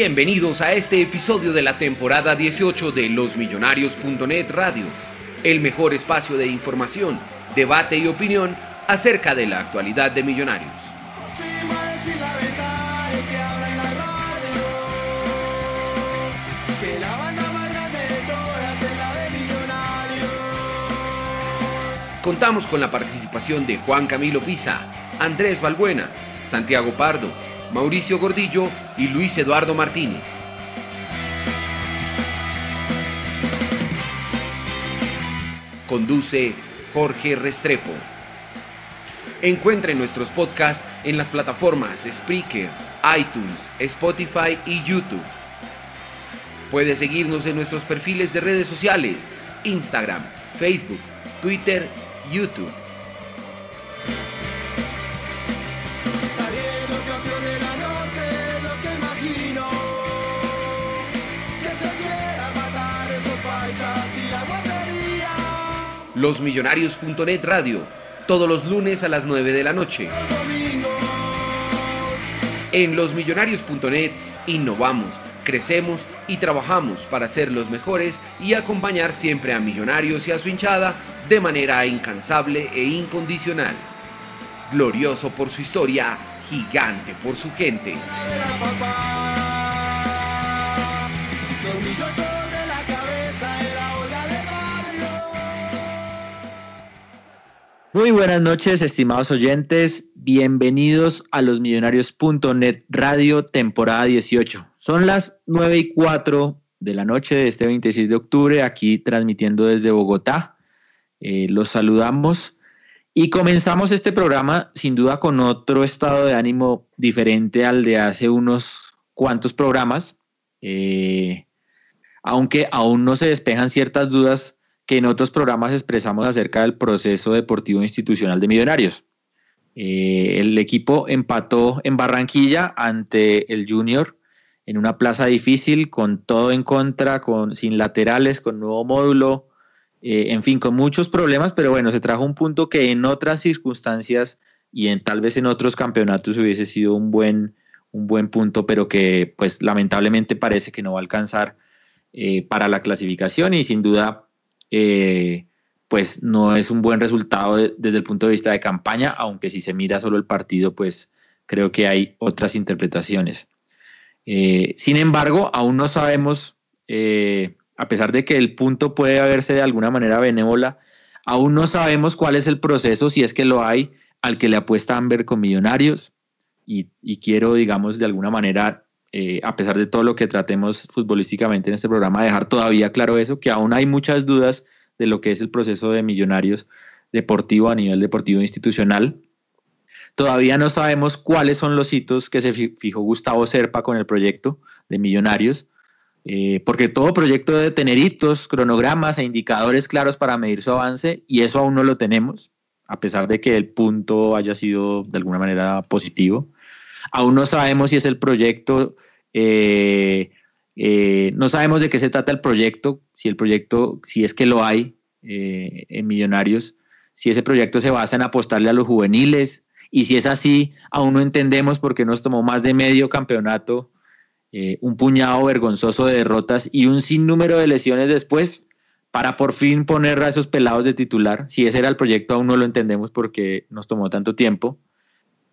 Bienvenidos a este episodio de la temporada 18 de losmillonarios.net Radio, el mejor espacio de información, debate y opinión acerca de la actualidad de Millonarios. Contamos con la participación de Juan Camilo Pisa, Andrés Balbuena, Santiago Pardo, Mauricio Gordillo y Luis Eduardo Martínez. Conduce Jorge Restrepo. Encuentre nuestros podcasts en las plataformas Spreaker, iTunes, Spotify y YouTube. Puede seguirnos en nuestros perfiles de redes sociales, Instagram, Facebook, Twitter, YouTube. Losmillonarios.net Radio, todos los lunes a las 9 de la noche. En losmillonarios.net innovamos, crecemos y trabajamos para ser los mejores y acompañar siempre a Millonarios y a su hinchada de manera incansable e incondicional. Glorioso por su historia, gigante por su gente. Muy buenas noches, estimados oyentes. Bienvenidos a los millonarios.net Radio, temporada 18. Son las 9 y 4 de la noche de este 26 de octubre, aquí transmitiendo desde Bogotá. Eh, los saludamos y comenzamos este programa sin duda con otro estado de ánimo diferente al de hace unos cuantos programas, eh, aunque aún no se despejan ciertas dudas que en otros programas expresamos acerca del proceso deportivo institucional de Millonarios. Eh, el equipo empató en Barranquilla ante el Junior en una plaza difícil, con todo en contra, con, sin laterales, con nuevo módulo, eh, en fin, con muchos problemas, pero bueno, se trajo un punto que en otras circunstancias y en tal vez en otros campeonatos hubiese sido un buen, un buen punto, pero que pues lamentablemente parece que no va a alcanzar eh, para la clasificación y sin duda eh, pues no es un buen resultado de- desde el punto de vista de campaña, aunque si se mira solo el partido, pues creo que hay otras interpretaciones. Eh, sin embargo, aún no sabemos, eh, a pesar de que el punto puede haberse de alguna manera benévola, aún no sabemos cuál es el proceso, si es que lo hay, al que le apuesta Amber con Millonarios. Y quiero, digamos, de alguna manera, eh, a pesar de todo lo que tratemos futbolísticamente en este programa, dejar todavía claro eso, que aún hay muchas dudas de lo que es el proceso de Millonarios deportivo a nivel deportivo institucional. Todavía no sabemos cuáles son los hitos que se fijó Gustavo Serpa con el proyecto de Millonarios, eh, porque todo proyecto debe tener hitos, cronogramas e indicadores claros para medir su avance y eso aún no lo tenemos, a pesar de que el punto haya sido de alguna manera positivo. Aún no sabemos si es el proyecto, eh, eh, no sabemos de qué se trata el proyecto, si el proyecto, si es que lo hay en Millonarios, si ese proyecto se basa en apostarle a los juveniles y si es así, aún no entendemos por qué nos tomó más de medio campeonato eh, un puñado vergonzoso de derrotas y un sinnúmero de lesiones después para por fin poner a esos pelados de titular. Si ese era el proyecto, aún no lo entendemos porque nos tomó tanto tiempo.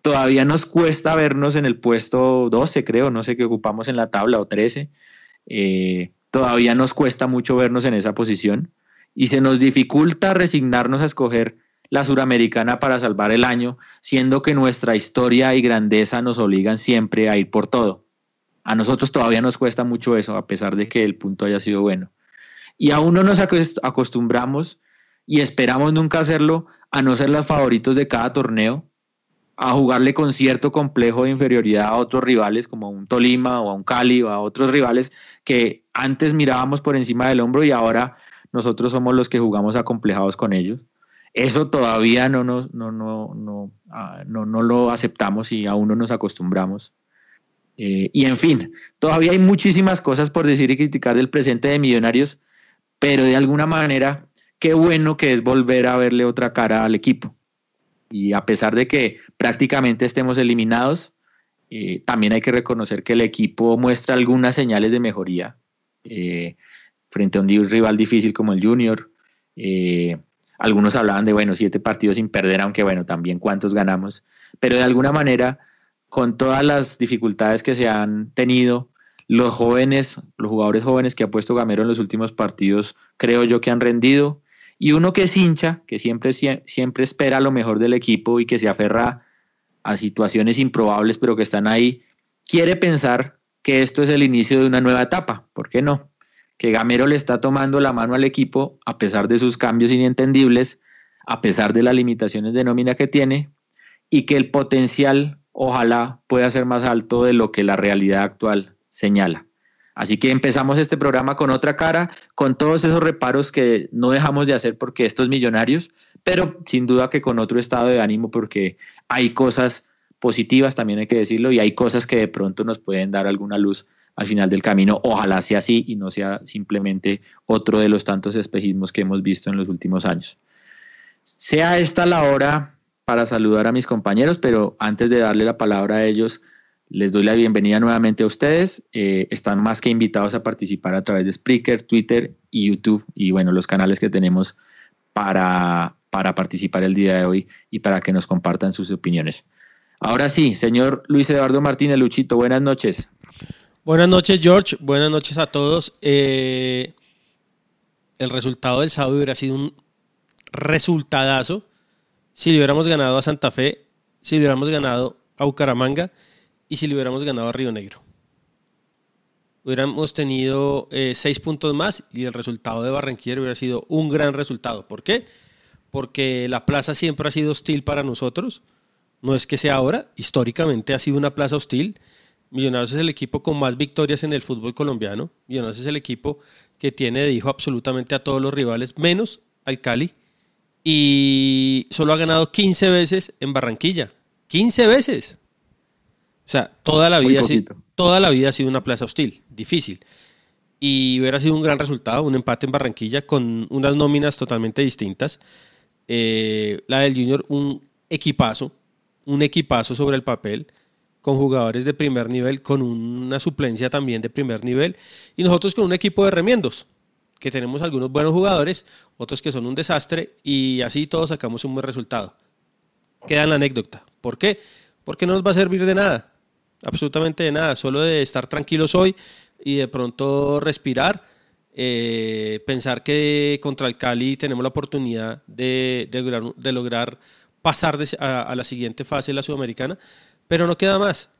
Todavía nos cuesta vernos en el puesto 12, creo, no sé qué ocupamos en la tabla o 13. Eh, todavía nos cuesta mucho vernos en esa posición y se nos dificulta resignarnos a escoger la suramericana para salvar el año, siendo que nuestra historia y grandeza nos obligan siempre a ir por todo. A nosotros todavía nos cuesta mucho eso, a pesar de que el punto haya sido bueno. Y aún no nos acostumbramos y esperamos nunca hacerlo a no ser los favoritos de cada torneo, a jugarle con cierto complejo de inferioridad a otros rivales como a un Tolima o a un Cali o a otros rivales que antes mirábamos por encima del hombro y ahora nosotros somos los que jugamos acomplejados con ellos. Eso todavía no, no, no, no, no, ah, no, no lo aceptamos y aún no nos acostumbramos. Eh, y en fin, todavía hay muchísimas cosas por decir y criticar del presente de Millonarios, pero de alguna manera, qué bueno que es volver a verle otra cara al equipo. Y a pesar de que prácticamente estemos eliminados, eh, también hay que reconocer que el equipo muestra algunas señales de mejoría eh, frente a un rival difícil como el Junior. algunos hablaban de, bueno, siete partidos sin perder, aunque bueno, también cuántos ganamos, pero de alguna manera con todas las dificultades que se han tenido, los jóvenes, los jugadores jóvenes que ha puesto Gamero en los últimos partidos, creo yo que han rendido. Y uno que es hincha, que siempre, siempre espera lo mejor del equipo y que se aferra a situaciones improbables, pero que están ahí, quiere pensar que esto es el inicio de una nueva etapa. ¿Por qué no? Que Gamero le está tomando la mano al equipo a pesar de sus cambios inentendibles, a pesar de las limitaciones de nómina que tiene, y que el potencial ojalá pueda ser más alto de lo que la realidad actual señala. Así que empezamos este programa con otra cara, con todos esos reparos que no dejamos de hacer porque estos millonarios, pero sin duda que con otro estado de ánimo porque hay cosas positivas, también hay que decirlo, y hay cosas que de pronto nos pueden dar alguna luz al final del camino. Ojalá sea así y no sea simplemente otro de los tantos espejismos que hemos visto en los últimos años. Sea esta la hora para saludar a mis compañeros, pero antes de darle la palabra a ellos, les doy la bienvenida nuevamente a ustedes. Eh, están más que invitados a participar a través de Spreaker, Twitter y YouTube y bueno, los canales que tenemos para, para participar el día de hoy y para que nos compartan sus opiniones. Ahora sí, señor Luis Eduardo Martínez Luchito, buenas noches. Buenas noches, George. Buenas noches a todos. Eh, el resultado del sábado hubiera sido un resultadazo si le hubiéramos ganado a Santa Fe, si le hubiéramos ganado a Bucaramanga y si le hubiéramos ganado a Río Negro. Hubiéramos tenido eh, seis puntos más y el resultado de Barranquilla hubiera sido un gran resultado. ¿Por qué? Porque la plaza siempre ha sido hostil para nosotros. No es que sea ahora, históricamente ha sido una plaza hostil. Millonarios es el equipo con más victorias en el fútbol colombiano. Millonarios es el equipo que tiene de hijo absolutamente a todos los rivales, menos al Cali y solo ha ganado 15 veces en Barranquilla. 15 veces. O sea, toda la vida, toda la vida ha sido una plaza hostil, difícil. Y hubiera sido un gran resultado, un empate en Barranquilla con unas nóminas totalmente distintas. Eh, la del Junior, un equipazo, un equipazo sobre el papel, con jugadores de primer nivel, con una suplencia también de primer nivel, y nosotros con un equipo de remiendos, que tenemos algunos buenos jugadores, otros que son un desastre y así todos sacamos un buen resultado. Queda en la anécdota. ¿Por qué? Porque no nos va a servir de nada, absolutamente de nada, solo de estar tranquilos hoy y de pronto respirar, eh, pensar que contra el Cali tenemos la oportunidad de, lograr, pasar a, a la siguiente fase de la Sudamericana, pero no queda más,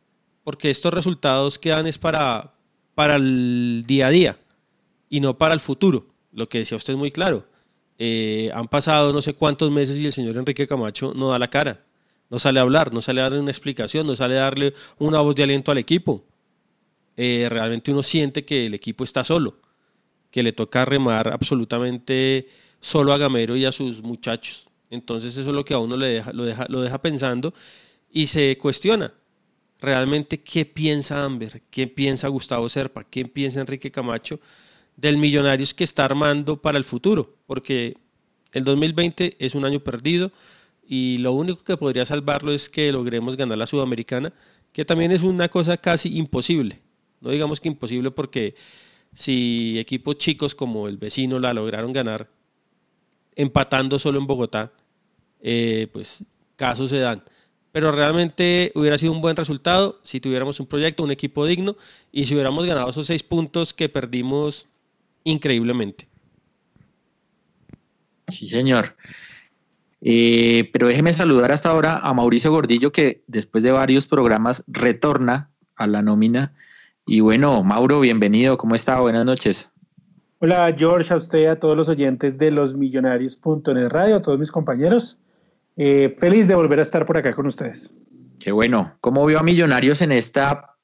porque estos resultados quedan es para, para el día a día y no para el futuro. Lo que decía usted muy claro. Eh, han pasado no sé cuántos meses y el señor Enrique Camacho no da la cara. No sale a hablar, no sale a darle una explicación, no sale a darle una voz de aliento al equipo. Eh, realmente uno siente que el equipo está solo, que le toca remar absolutamente solo a Gamero y a sus muchachos. Entonces eso es lo que a uno deja, lo deja pensando y se cuestiona realmente qué piensa Amber, qué piensa Gustavo Serpa, qué piensa Enrique Camacho del Millonarios que está armando para el futuro, porque el 2020 es un año perdido y lo único que podría salvarlo es que logremos ganar la Sudamericana, que también es una cosa casi imposible. No digamos que imposible porque si equipos chicos como el vecino la lograron ganar empatando solo en Bogotá, eh, pues casos se dan. Pero realmente hubiera sido un buen resultado si tuviéramos un proyecto, un equipo digno y si hubiéramos ganado esos seis puntos que perdimos increíblemente. Sí, señor. Eh, pero déjeme saludar hasta ahora a Mauricio Gordillo, que después de varios programas retorna a la nómina. Y bueno, Mauro, bienvenido. ¿Cómo está? Buenas noches. Hola, George, a usted, a todos los oyentes de los Millonarios.net Radio, a todos mis compañeros. Eh, feliz de volver a estar por acá con ustedes. Qué bueno. ¿Cómo vio a Millonarios en esta,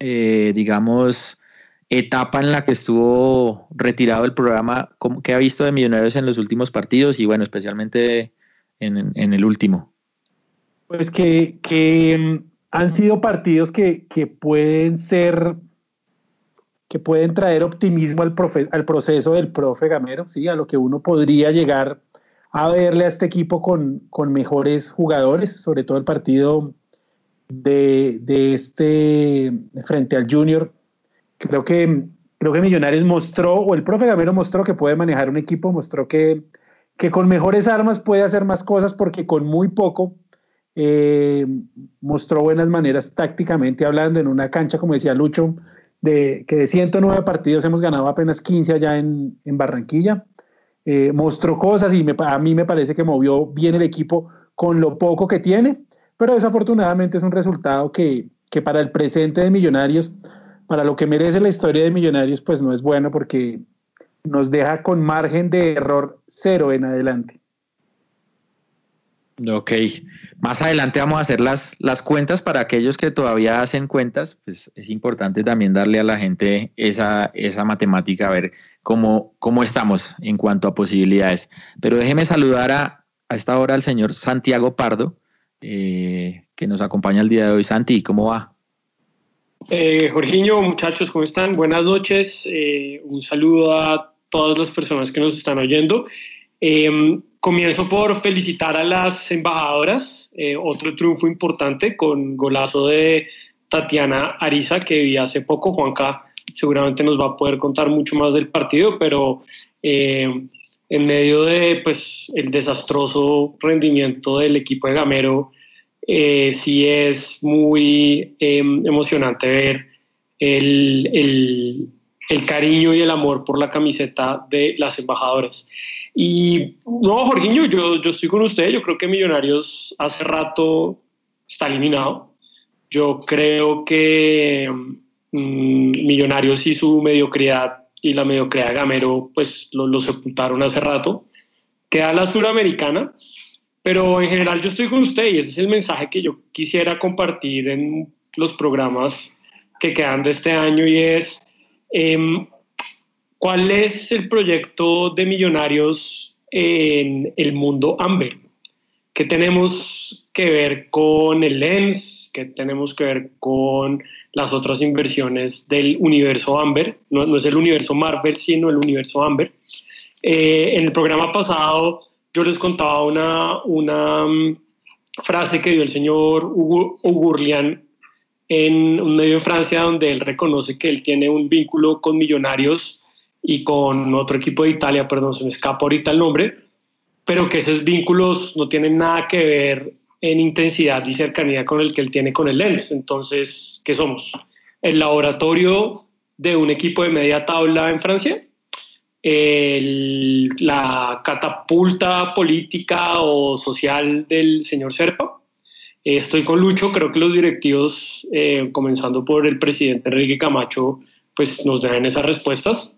eh, digamos, etapa en la que estuvo retirado el programa? ¿Qué ha visto de Millonarios en los últimos partidos y, bueno, especialmente en, el último? Pues que, mm, han sido partidos que, pueden ser, que pueden traer optimismo al, al proceso del profe Gamero, ¿sí? a lo que uno podría llegar a verle a este equipo con, mejores jugadores, sobre todo el partido de, este frente al Junior. Creo que, creo que Millonarios mostró, o el profe Gamero mostró que puede manejar un equipo, mostró que, que con mejores armas puede hacer más cosas porque con muy poco eh, mostró buenas maneras tácticamente hablando en una cancha, como decía Lucho, de que de 109 partidos hemos ganado apenas 15 allá en, Barranquilla. Eh, mostró cosas y a mí me parece que movió bien el equipo con lo poco que tiene, pero desafortunadamente es un resultado que, que para el presente de Millonarios, para lo que merece la historia de Millonarios, pues no es bueno porque nos deja con margen de error cero en adelante. Ok, más adelante vamos a hacer las, las cuentas para aquellos que todavía hacen cuentas, pues es importante también darle a la gente esa, esa matemática, a ver cómo, cómo estamos en cuanto a posibilidades. Pero déjeme saludar a, a esta hora al señor Santiago Pardo, eh, que nos acompaña el día de hoy. Santi, ¿cómo va? Eh, Jorginho, muchachos, ¿cómo están? Buenas noches. Eh, un saludo a todas las personas que nos están oyendo. Eh, comienzo por felicitar a las embajadoras, eh, otro triunfo importante con golazo de Tatiana Ariza que vi hace poco. Juanca seguramente nos va a poder contar mucho más del partido, pero eh, en medio de pues, el desastroso rendimiento del equipo de Gamero, sí es muy emocionante ver el, el cariño y el amor por la camiseta de las embajadoras. Y no, Jorginho, yo, yo estoy con usted, yo creo que Millonarios hace rato está eliminado. Yo creo que mm, Millonarios y su mediocridad y la mediocridad de Gamero pues lo, lo sepultaron hace rato. Queda la suramericana, pero en general yo estoy con usted y ese es el mensaje que yo quisiera compartir en los programas que quedan de este año y es Em, ¿Cuál es el proyecto de Millonarios en el mundo Amber? ¿Qué tenemos que ver con el Lens? ¿Qué tenemos que ver con las otras inversiones del universo Amber? No, es el universo Marvel, sino el universo Amber. Eh, en el programa pasado yo les contaba una, mm, frase que dio el señor Ugurlian en un medio en Francia donde él reconoce que él tiene un vínculo con Millonarios y con otro equipo de Italia, perdón, se me escapa ahorita el nombre, pero que esos vínculos no tienen nada que ver en intensidad y cercanía con el que él tiene con el Lens. Entonces, ¿qué somos? El laboratorio de un equipo de media tabla en Francia, la catapulta política o social del señor Serpa, estoy con Lucho, creo que los directivos, eh, comenzando por el presidente Enrique Camacho, pues nos deben esas respuestas.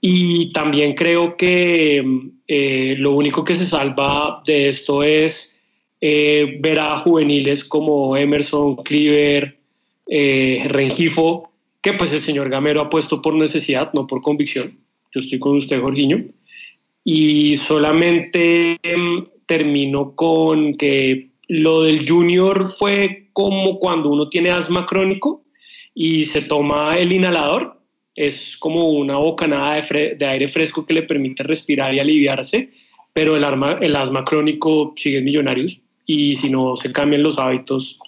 Y también creo que eh, lo único que se salva de esto es eh, ver a juveniles como Emerson, Cleaver, eh, Rengifo, que pues el señor Gamero ha puesto por necesidad, no por convicción. Yo estoy con usted, Jorginho. Y solamente em, termino con que lo del junior fue como cuando uno tiene asma crónico y se toma el inhalador. Es como una bocanada de, aire fresco que le permite respirar y aliviarse, pero el, arma, el asma crónico sigue en millonarios y si no se cambian los hábitos,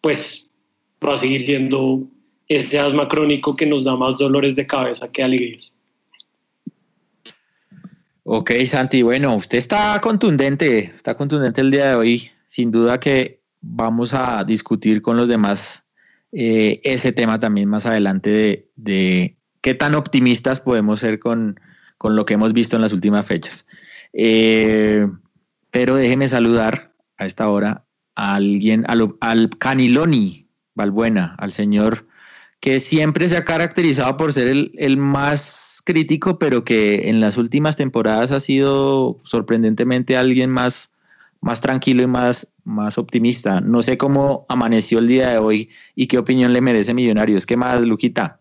pues va a seguir siendo ese asma crónico que nos da más dolores de cabeza que alegrías. Ok, Santi, bueno, usted está contundente, está contundente el día de hoy. Sin duda que vamos a discutir con los demás eh, ese tema también más adelante de, de, qué tan optimistas podemos ser con, con, lo que hemos visto en las últimas fechas. Eh, pero déjeme saludar a esta hora a alguien, al, al Caniloni Balbuena, al señor que siempre se ha caracterizado por ser el, el, más crítico, pero que en las últimas temporadas ha sido sorprendentemente alguien más, más tranquilo y más, más optimista. No sé cómo amaneció el día de hoy y qué opinión le merece Millonarios. ¿Qué más, Luquita?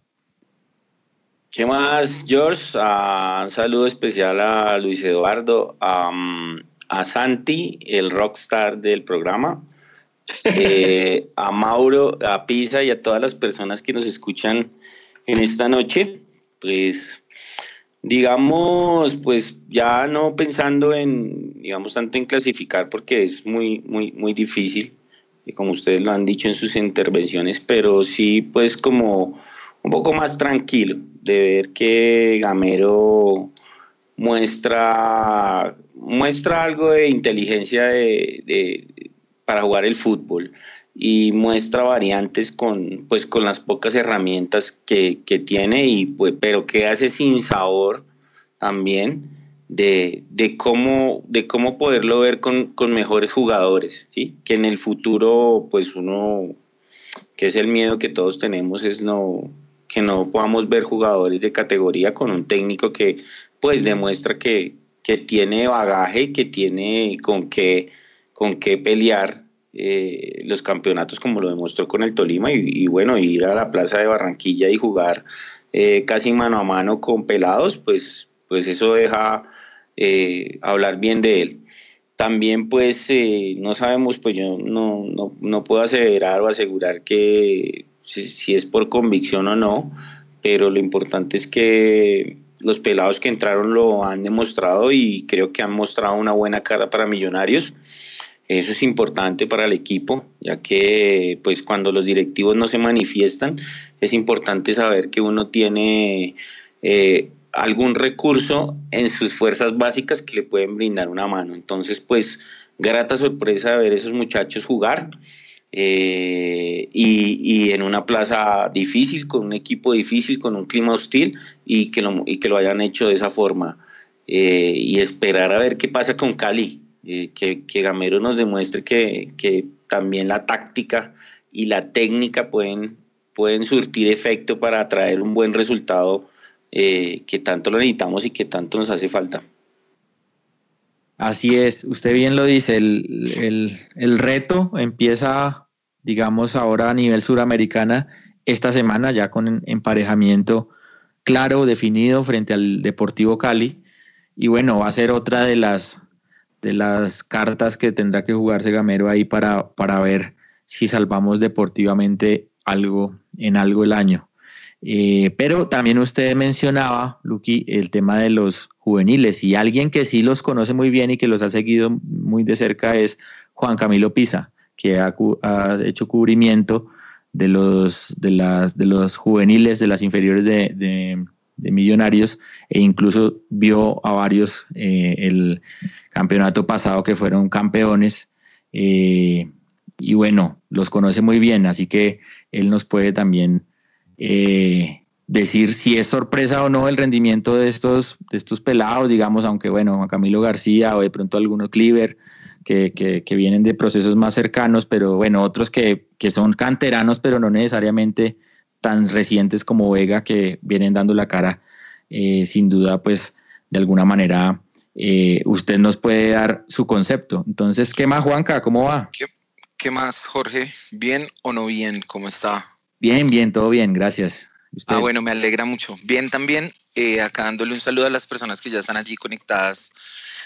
¿Qué más, George? Uh, un saludo especial a Luis Eduardo, um, a Santi, el rockstar del programa eh, a Mauro, a Pisa y a todas las personas que nos escuchan en esta noche, pues digamos, pues ya no pensando en, digamos, tanto en clasificar porque es muy, muy, muy difícil, como ustedes lo han dicho en sus intervenciones, pero sí, pues como un poco más tranquilo de ver que Gamero muestra, muestra algo de inteligencia de, para jugar el fútbol y muestra variantes con, pues, con las pocas herramientas que, que tiene, y, pues, pero que hace sin sabor también de, de, cómo, de cómo poderlo ver con, con, mejores jugadores, ¿sí? que en el futuro pues uno, que es el miedo que todos tenemos, es no, que no podamos ver jugadores de categoría con un técnico que pues demuestra que, que tiene bagaje que tiene con qué con qué pelear eh, los campeonatos como lo demostró con el Tolima y, bueno, ir a la plaza de Barranquilla y jugar eh, casi mano a mano con pelados, pues, pues eso deja eh, hablar bien de él. También pues no sabemos, pues yo no, no, no, puedo aseverar o asegurar que si, si es por convicción o no, pero lo importante es que los pelados que entraron lo han demostrado y creo que han mostrado una buena cara para Millonarios. Eso es importante para el equipo, ya que pues cuando los directivos no se manifiestan, es importante saber que uno tiene eh, algún recurso en sus fuerzas básicas que le pueden brindar una mano. Entonces, pues, grata sorpresa ver esos muchachos jugar. Eh, y, en una plaza difícil, con un equipo difícil, con un clima hostil y que lo, y que lo hayan hecho de esa forma. Eh, y esperar a ver qué pasa con Cali, eh, que, que, Gamero nos demuestre que, que, también la táctica y la técnica pueden, pueden surtir efecto para traer un buen resultado eh, que tanto lo necesitamos y que tanto nos hace falta. Así es, usted bien lo dice, el, el, el reto empieza, digamos, ahora a nivel suramericana esta semana ya con emparejamiento claro, definido frente al Deportivo Cali. Y bueno, va a ser otra de las de las cartas que tendrá que jugarse Gamero ahí para, para ver si salvamos deportivamente algo en algo el año. Eh, pero también usted mencionaba, Luqui, el tema de los juveniles y alguien que sí los conoce muy bien y que los ha seguido muy de cerca es Juan Camilo Pisa, que ha, hecho cubrimiento de los, de, las, de los juveniles, de las inferiores de, de Millonarios e incluso vio a varios eh, el campeonato pasado que fueron campeones eh, y bueno, los conoce muy bien, así que él nos puede también eh, decir si es sorpresa o no el rendimiento de estos, de estos pelados, digamos, aunque bueno, Juan Camilo García o de pronto algunos Cleaver. Que, que, que, vienen de procesos más cercanos, pero bueno, otros que, que son canteranos, pero no necesariamente tan recientes como Vega que vienen dando la cara, eh, sin duda, pues de alguna manera eh, usted nos puede dar su concepto. Entonces, ¿qué más, Juanca? ¿Cómo va? ¿Qué, qué más, Jorge? ¿Bien o no bien? ¿Cómo está? Bien, bien, todo bien, gracias. ¿Usted? Ah, bueno, me alegra mucho. Bien también, eh, acá dándole un saludo a las personas que ya están allí conectadas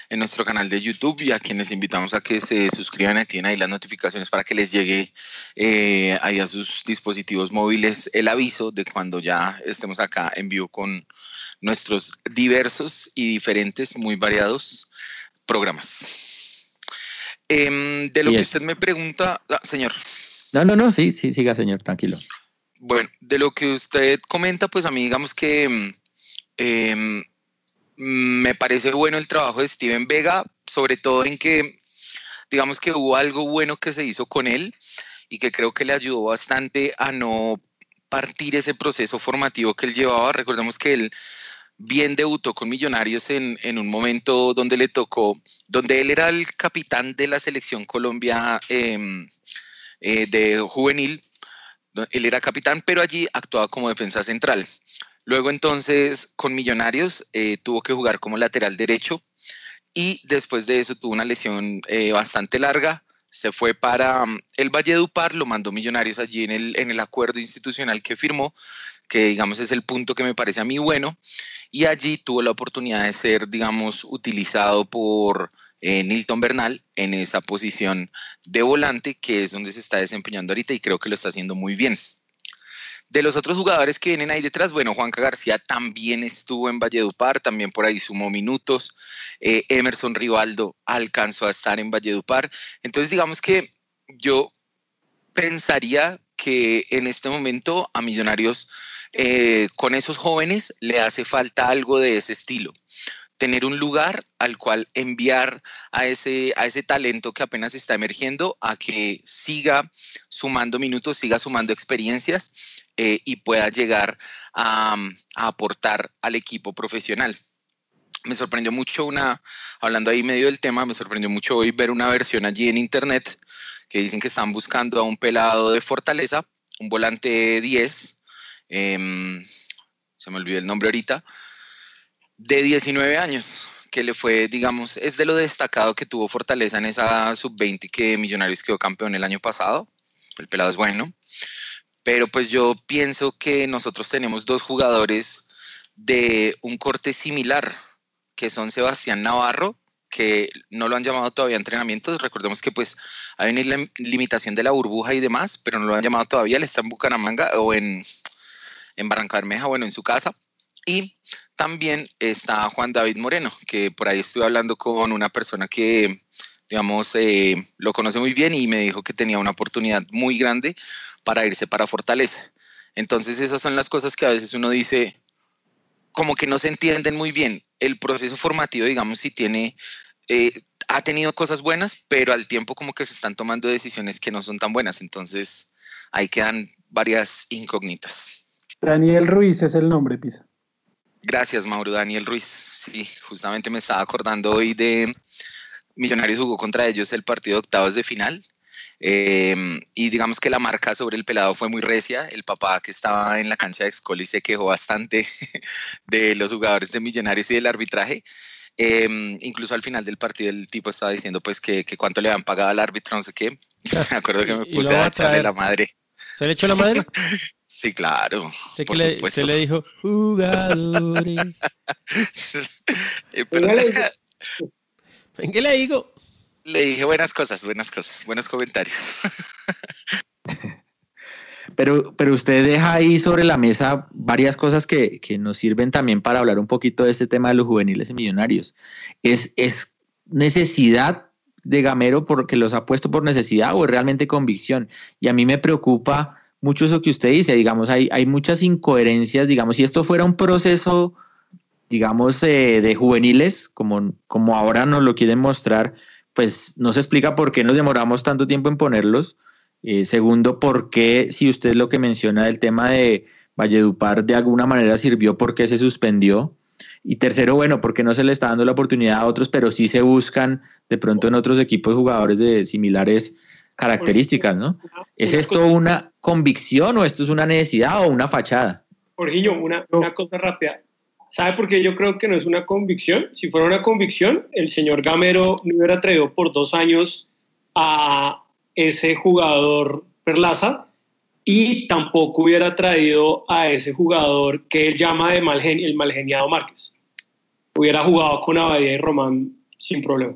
en nuestro canal de YouTube y a quienes invitamos a que se suscriban y activen ahí las notificaciones para que les llegue eh, ahí a sus dispositivos móviles el aviso de cuando ya estemos acá en vivo con nuestros diversos y diferentes, muy variados programas. Em, de lo que usted me pregunta, ah, señor. No, no, no, sí, sí, siga, señor, tranquilo. Bueno, de lo que usted comenta, pues a mí digamos que em, mm, me parece bueno el trabajo de Steven Vega, sobre todo en que digamos que hubo algo bueno que se hizo con él y que creo que le ayudó bastante a no partir ese proceso formativo que él llevaba. Recordemos que él bien debutó con Millonarios en, en un momento donde le tocó, donde él era el capitán de la selección Colombia em, eh, de juvenil él era capitán, pero allí actuaba como defensa central. Luego entonces con Millonarios eh, tuvo que jugar como lateral derecho y después de eso tuvo una lesión eh, bastante larga. Se fue para um, el Valledupar, lo mandó Millonarios allí en el, en el acuerdo institucional que firmó, que digamos es el punto que me parece a mí bueno, y allí tuvo la oportunidad de ser, digamos, utilizado por eh, Nilton Bernal en esa posición de volante, que es donde se está desempeñando ahorita y creo que lo está haciendo muy bien. De los otros jugadores que vienen ahí detrás, bueno, Juanca García también estuvo en Valledupar, también por ahí sumó minutos. Eh, Emerson Rivaldo alcanzó a estar en Valledupar. Entonces, digamos que yo pensaría que en este momento a Millonarios, eh, con esos jóvenes, le hace falta algo de ese estilo tener un lugar al cual enviar a ese, a ese talento que apenas está emergiendo a que siga sumando minutos, siga sumando experiencias eh, y pueda llegar a, aportar al equipo profesional. Me sorprendió mucho una, hablando ahí medio del tema, me sorprendió mucho hoy ver una versión allí en internet que dicen que están buscando a un pelado de Fortaleza, un volante 10, eh, se me olvidó el nombre ahorita, de 19 años, que le fue, digamos, es de lo destacado que tuvo Fortaleza en esa sub-20 que Millonarios quedó campeón el año pasado. El pelado es bueno. Pero pues yo pienso que nosotros tenemos dos jugadores de un corte similar, que son Sebastián Navarro, que no lo han llamado todavía a entrenamientos. Recordemos que pues hay una limitación de la burbuja y demás, pero no lo han llamado todavía. Él está en Bucaramanga o en, en Barranca Bermeja, bueno, en su casa. Y también está Juan David Moreno, que por ahí estuve hablando con una persona que, digamos, eh, lo conoce muy bien y me dijo que tenía una oportunidad muy grande para irse para Fortaleza. Entonces esas son las cosas que a veces uno dice, como que no se entienden muy bien. El proceso formativo, digamos, si tiene, eh, ha tenido cosas buenas, pero al tiempo como que se están tomando decisiones que no son tan buenas. Entonces ahí quedan varias incógnitas. Daniel Ruiz es el nombre, Pisa. Gracias, Mauro Daniel Ruiz. Sí, justamente me estaba acordando hoy de Millonarios jugó contra ellos el partido de octavos de final. Eh, y digamos que la marca sobre el pelado fue muy recia. El papá que estaba en la cancha de Excoli se quejó bastante de los jugadores de Millonarios y del arbitraje. Eh, incluso al final del partido el tipo estaba diciendo pues que, que cuánto le habían pagado al árbitro, no sé qué. Me acuerdo que me puse a echarle la madre. ¿Se le echó la madre? Sí, claro. Que le, usted le dijo, jugadores. Pero, ¿En qué le digo? Le dije buenas cosas, buenas cosas, buenos comentarios. Pero, pero usted deja ahí sobre la mesa varias cosas que, que, nos sirven también para hablar un poquito de este tema de los juveniles y millonarios. Es, es necesidad de Gamero porque los ha puesto por necesidad o realmente convicción. Y a mí me preocupa mucho eso que usted dice, digamos, hay, hay muchas incoherencias, digamos, si esto fuera un proceso, digamos, eh, de juveniles, como, como ahora nos lo quieren mostrar, pues no se explica por qué nos demoramos tanto tiempo en ponerlos. Eh, segundo, por qué, si usted lo que menciona del tema de Valledupar de alguna manera sirvió, por qué se suspendió. Y tercero, bueno, porque no se le está dando la oportunidad a otros, pero sí se buscan de pronto en otros equipos jugadores de similares características, ¿no? ¿Es esto una convicción o esto es una necesidad o una fachada? Jorginho, una, una cosa rápida. ¿Sabe por qué yo creo que no es una convicción? Si fuera una convicción, el señor Gamero no hubiera traído por dos años a ese jugador Perlaza y tampoco hubiera traído a ese jugador que él llama de mal el malgeniado Márquez. Hubiera jugado con Abadía y Román sin problema.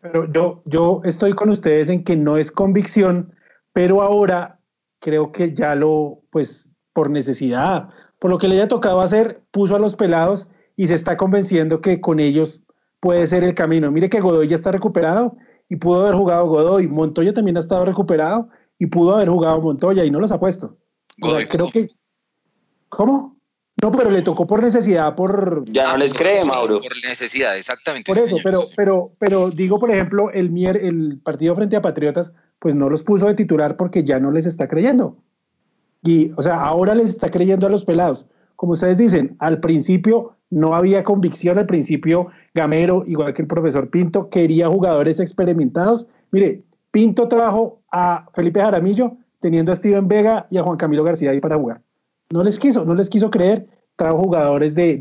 Pero yo, yo estoy con ustedes en que no es convicción, pero ahora creo que ya lo, pues por necesidad, por lo que le haya tocado hacer, puso a los pelados y se está convenciendo que con ellos puede ser el camino. Mire que Godoy ya está recuperado y pudo haber jugado Godoy. Montoya también ha estado recuperado y pudo haber jugado Montoya y no los ha puesto. Godoy creo que. ¿Cómo? No, pero le tocó por necesidad, por. Ya no les cree, Sí, Mauro. Por necesidad, exactamente. Por eso, señor, pero, sí. pero, pero digo, por ejemplo, el, mier, el partido frente a Patriotas, pues no los puso de titular porque ya no les está creyendo. Y, o sea, ahora les está creyendo a los pelados. Como ustedes dicen, al principio no había convicción, al principio Gamero, igual que el profesor Pinto, quería jugadores experimentados. Mire, Pinto trajo a Felipe Jaramillo teniendo a Steven Vega y a Juan Camilo García ahí para jugar. No les quiso, no les quiso creer, trajo jugadores de,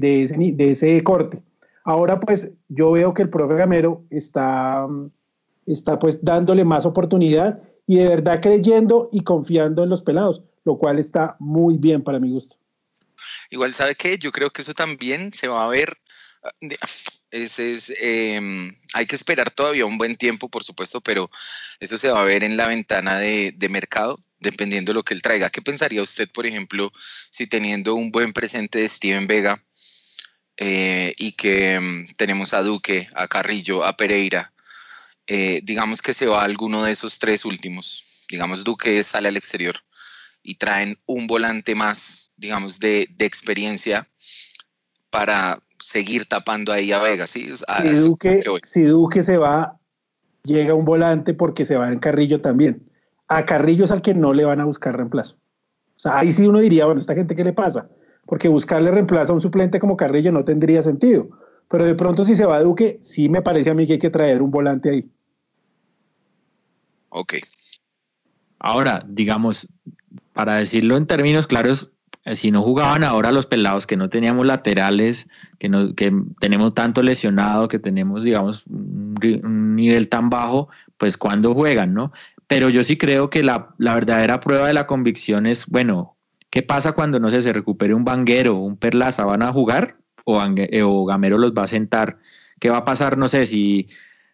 ese, corte. Ahora pues yo veo que el profe Gamero está, está pues dándole más oportunidad y de verdad creyendo y confiando en los pelados, lo cual está muy bien para mi gusto. Igual, ¿sabe qué? Yo creo que eso también se va a ver. Ese es, em, hay que esperar todavía un buen tiempo, por supuesto, pero eso se va a ver en la ventana de, mercado, dependiendo de lo que él traiga. ¿Qué pensaría usted, por ejemplo, si teniendo un buen presente de Steven Vega eh, y que em, tenemos a Duque, a Carrillo, a Pereira, eh, digamos que se va alguno de esos tres últimos, digamos Duque sale al exterior y traen un volante más, digamos, de experiencia para seguir tapando ahí a Vega, ¿sí? A Si Duque, si Duque se va, llega un volante porque se va en Carrillo también. A Carrillo es al que no le van a buscar reemplazo. O sea, ahí sí uno diría, bueno, ¿esta gente qué le pasa? Porque buscarle reemplazo a un suplente como Carrillo no tendría sentido. Pero de pronto si se va Duque, sí me parece a mí que hay que traer un volante ahí. Ok. Ahora, digamos, para decirlo en términos claros, si no jugaban ahora los pelados, que no teníamos laterales, que, no, que tenemos tanto lesionado, que tenemos, digamos, un, nivel tan bajo, pues cuando juegan, ¿no? Pero yo sí creo que la, la verdadera prueba de la convicción es, bueno, ¿qué pasa cuando, no sé, se recupere un banguero, un perlaza, van a jugar o, eh, o Gamero los va a sentar? ¿Qué va a pasar, no sé, si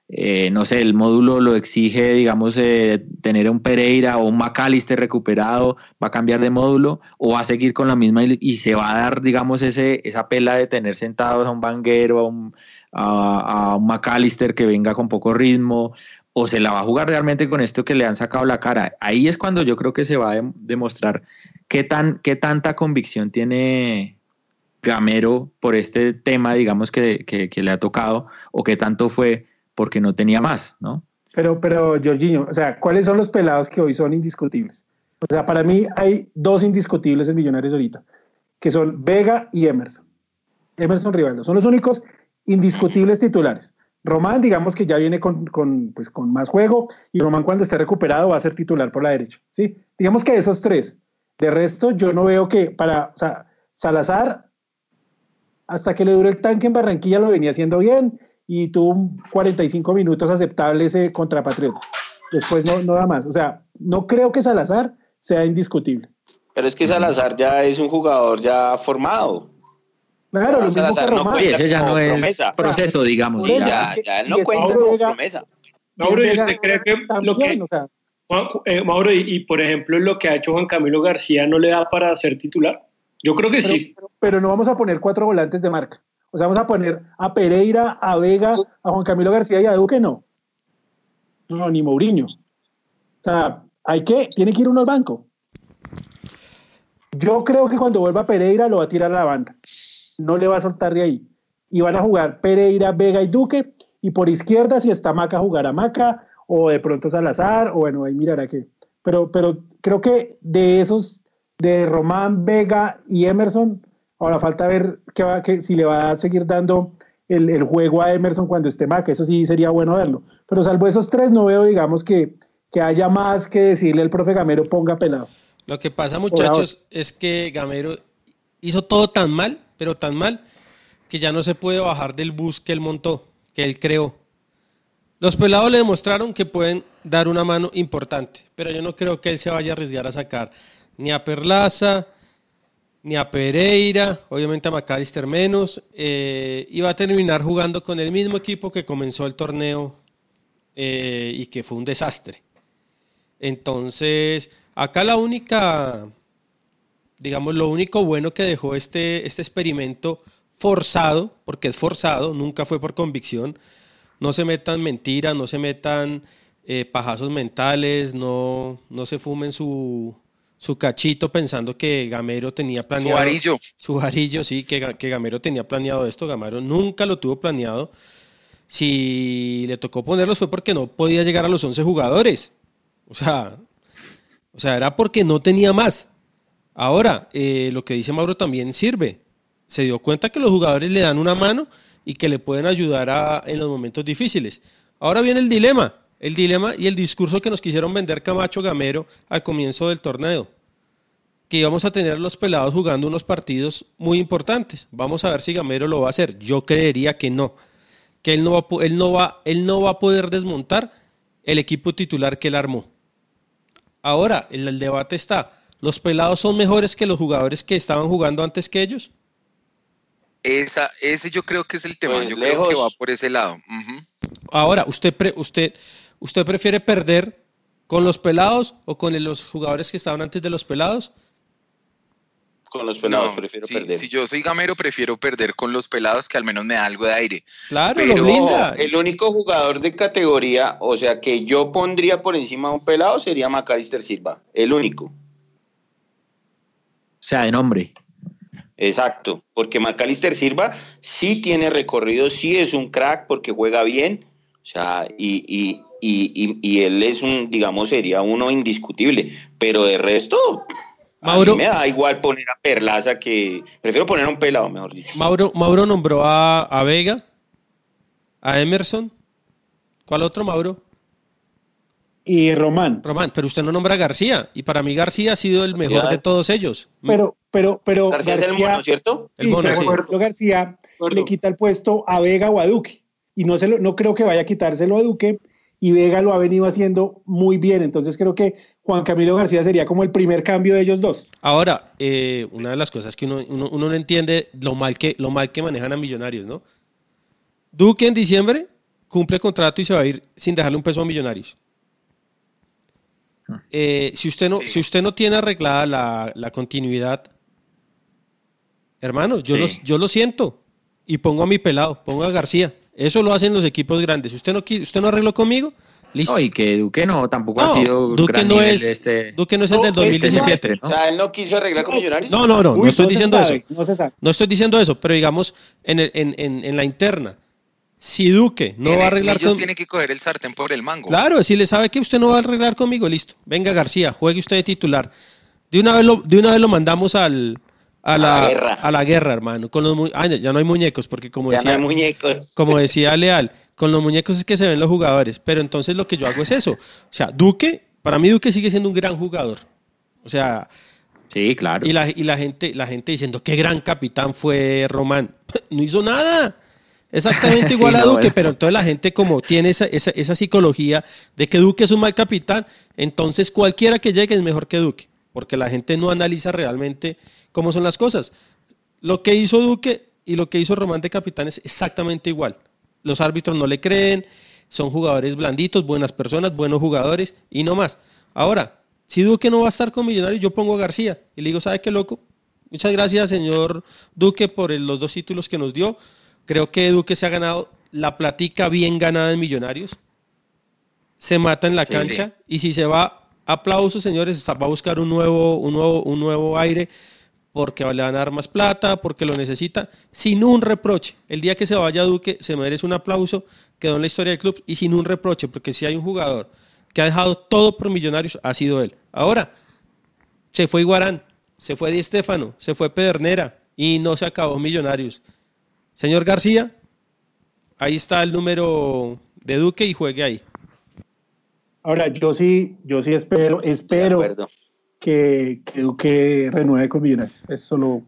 eh, no sé, el módulo lo exige, digamos, eh, tener un Pereira o un McAllister recuperado, va a cambiar de módulo o va a seguir con la misma y, y se va a dar, digamos, ese, esa pela de tener sentados a un Banguero, a un, McAllister que venga con poco ritmo o se la va a jugar realmente con esto que le han sacado la cara. Ahí es cuando yo creo que se va a dem- demostrar qué, tan, qué tanta convicción tiene Gamero por este tema, digamos, que, que, que le ha tocado o qué tanto fue porque no tenía más, ¿no? Pero, pero, Jorginho, o sea, ¿cuáles son los pelados que hoy son indiscutibles? O sea, para mí hay dos indiscutibles en Millonarios ahorita, que son Vega y Emerson. Emerson Rivaldo. Son los únicos indiscutibles titulares. Román, digamos que ya viene con, con, pues, con más juego y Román cuando esté recuperado va a ser titular por la derecha. ¿sí? Digamos que esos tres. De resto, yo no veo que para, o sea, Salazar, hasta que le dure el tanque en Barranquilla lo venía haciendo bien y tuvo un 45 minutos aceptables eh, contra Patriotas. Después no, no da más. O sea, no creo que Salazar sea indiscutible. Pero es que Salazar ya es un jugador ya formado. Claro, No, lo mismo que Salazar no. Sí, ese ya no es promesa. proceso, digamos. Eso, ya. Ya, no cuenta Mauro como promesa. Mauro, ¿y usted cree que lo también, que, o sea, Juan- eh, Mauro, y, y, por ejemplo lo que ha hecho Juan Camilo García no le da para ser titular? Yo creo que pero, sí. pero- pero no vamos a poner cuatro volantes de marca. O sea, vamos a poner a Pereira, a Vega, a Juan Camilo García y a Duque, no. No, ni Mourinho. O sea, hay que, tiene que ir uno al banco. Yo creo que cuando vuelva Pereira lo va a tirar a la banda. No le va a soltar de ahí. Y van a jugar Pereira, Vega y Duque. Y por izquierda, si está Maca, jugará Maca. O de pronto Salazar. O bueno, ahí mirará que. Pero, pero creo que de esos, de Román, Vega y Emerson, ahora falta ver qué va, que, si le va a seguir dando el, el juego a Emerson cuando esté Maca. Eso sí sería bueno verlo. Pero salvo esos tres, no veo, digamos, que, que haya más que decirle al profe Gamero ponga pelados. Lo que pasa, muchachos, es que Gamero hizo todo tan mal, pero tan mal, que ya no se puede bajar del bus que él montó, que él creó. Los pelados le demostraron que pueden dar una mano importante, pero yo no creo que él se vaya a arriesgar a sacar ni a Perlaza, ni a Pereira, obviamente a McAllister menos, eh, y a terminar jugando con el mismo equipo que comenzó el torneo eh, y que fue un desastre. Entonces, acá la única, digamos, lo único bueno que dejó este, este experimento forzado, porque es forzado, nunca fue por convicción, no se metan mentiras, no se metan eh, pajazos mentales, no, no se fumen su, su cachito pensando que Gamero tenía planeado. Su varillo. Su varillo, sí, que, que Gamero tenía planeado esto. Gamero nunca lo tuvo planeado. Si le tocó ponerlos fue porque no podía llegar a los 11 jugadores. O sea, o sea era porque no tenía más. Ahora, eh, lo que dice Mauro también sirve. Se dio cuenta que los jugadores le dan una mano y que le pueden ayudar a- en los momentos difíciles. Ahora viene el dilema, el dilema y el discurso que nos quisieron vender Camacho Gamero al comienzo del torneo. Que íbamos a tener a los pelados jugando unos partidos muy importantes. Vamos a ver si Gamero lo va a hacer. Yo creería que no. Que él no va, él no va, él no va a poder desmontar el equipo titular que él armó. Ahora, el, el debate está. ¿Los pelados son mejores que los jugadores que estaban jugando antes que ellos? Esa, ese yo creo que es el tema. Pues yo creo que va por ese lado. Ahora, ¿usted, pre- usted, ¿usted prefiere perder con los pelados o con los jugadores que estaban antes de los pelados? Con los pelados No, prefiero sí, perder. Si yo soy gamero, prefiero perder con los pelados que al menos me da algo de aire. Claro, Pero- lo blinda. El único jugador de categoría, o sea, que yo pondría por encima de un pelado sería Macalister Silva. El único. O sea, de nombre. Exacto. Porque Macalister Silva sí tiene recorrido, sí es un crack porque juega bien. O sea, y, y, y, y, y él es un, digamos, sería uno indiscutible. Pero de resto, Mauro- a mí me da igual poner a Perlaza que. Prefiero poner a un pelado, mejor dicho. Mauro, Mauro nombró a, a Vega, a Emerson. ¿Cuál otro, Mauro? Y Román. Román, pero usted no nombra a García. Y para mí García ha sido el mejor García. de todos ellos. Pero, pero, pero. García es el mono, ¿cierto? El sí, mono, sí. García acuerdo. le quita el puesto a Vega o a Duque. Y no, se lo- no creo que vaya a quitárselo a Duque. Y Vega lo ha venido haciendo muy bien. Entonces creo que Juan Camilo García sería como el primer cambio de ellos dos. Ahora, eh, una de las cosas que uno, uno- uno no entiende lo mal, que, lo mal que manejan a Millonarios, ¿no? Duque en diciembre cumple contrato y se va a ir sin dejarle un peso a Millonarios. Eh, si, usted no, Sí. si usted no tiene arreglada la, la continuidad, hermano, yo, Sí. los- yo lo siento y pongo a mi pelado, pongo a García. Eso lo hacen los equipos grandes. Usted no, usted no arregló conmigo, listo. No, y que Duque no, tampoco No, ha sido Duque gran no nivel es- de este. Duque no es el No, del este 2017. semestre, O sea, él no quiso arreglar con Millonarios. No, no, no, no estoy diciendo sabe, eso. No se sabe. No estoy diciendo eso, pero digamos, en, el- en, en- en la interna, si Duque no va a arreglar Ellos con... tienen que coger el sartén por el mango. Claro, si le sabe que usted no va a arreglar conmigo, listo. Venga García, juegue usted de titular. De una vez lo, de una vez lo mandamos al, a, la, la guerra. a la guerra, hermano. Con los, ah, ya- no hay muñecos, porque como Ya no decía, hay muñecos. como decía Leal, con los muñecos es que se ven los jugadores. Pero entonces lo que yo hago es eso. O sea, Duque, para mí Duque sigue siendo un gran jugador. O sea, Sí, claro. y la, y la gente, la gente diciendo qué gran capitán fue Román. No hizo nada. Exactamente Sí, igual a no, Duque, pero entonces la gente como tiene esa, esa, esa psicología de que Duque es un mal capitán, entonces cualquiera que llegue es mejor que Duque, porque la gente no analiza realmente cómo son las cosas. Lo que hizo Duque y lo que hizo Román de capitán es exactamente igual. Los árbitros no le creen, son jugadores blanditos, buenas personas, buenos jugadores y no más. Ahora, si Duque no va a estar con Millonarios, yo pongo a García y le digo, ¿sabe qué loco? Muchas gracias, señor Duque, por los dos títulos que nos dio. Creo que Duque se ha ganado la platica bien ganada en Millonarios. Se mata en la Sí, cancha y si se va, aplausos, señores, va a buscar un nuevo, un nuevo, un nuevo aire porque le van a dar más plata, porque lo necesita, sin un reproche. El día que se vaya Duque se merece un aplauso, quedó en la historia del club y sin un reproche, porque si hay un jugador que ha dejado todo por Millonarios, ha sido él. Ahora, se fue Iguarán, se fue Di Stéfano, se fue Pedernera y no se acabó Millonarios. Señor García, ahí está el número de Duque y juegue ahí. Ahora, yo sí, yo sí espero, De espero acuerdo. Que, que Duque renueve con Millonarios. Es solo,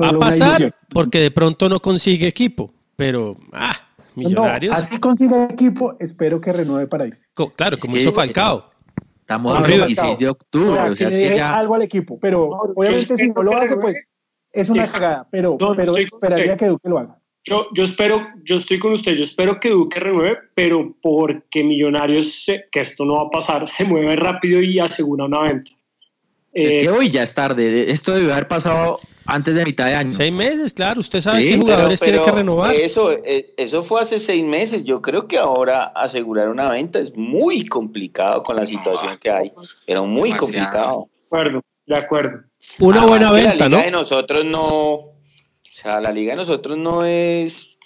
Va a una pasar porque de pronto no consigue equipo, pero ah, No, Millonarios. así consiga equipo, espero que renueve para irse. co- claro, Es como hizo Falcao. Estamos River. 26 de O octubre, sea, o sea, que es le que dé ya... algo al equipo, pero obviamente si no lo hace, pues es una cagada, pero, No, pero esperaría usted. que Duque lo haga. Yo, yo espero, yo estoy con usted, yo espero que Duque renueve, pero porque Millonarios, se- que esto no va a pasar, se mueve rápido y asegura una venta. Es Eh, que hoy ya es tarde. Esto debió haber pasado antes de mitad de año. Seis meses, claro. Usted sabe Sí, qué pero- jugadores tiene que renovar. Eso, eh, eso fue hace seis meses. Yo creo que ahora asegurar una venta es muy complicado con la situación que hay. Era muy Demasiado. complicado. de acuerdo, de acuerdo. Una Además buena venta, la ¿no? liga de nosotros no, o sea, la liga de nosotros no es,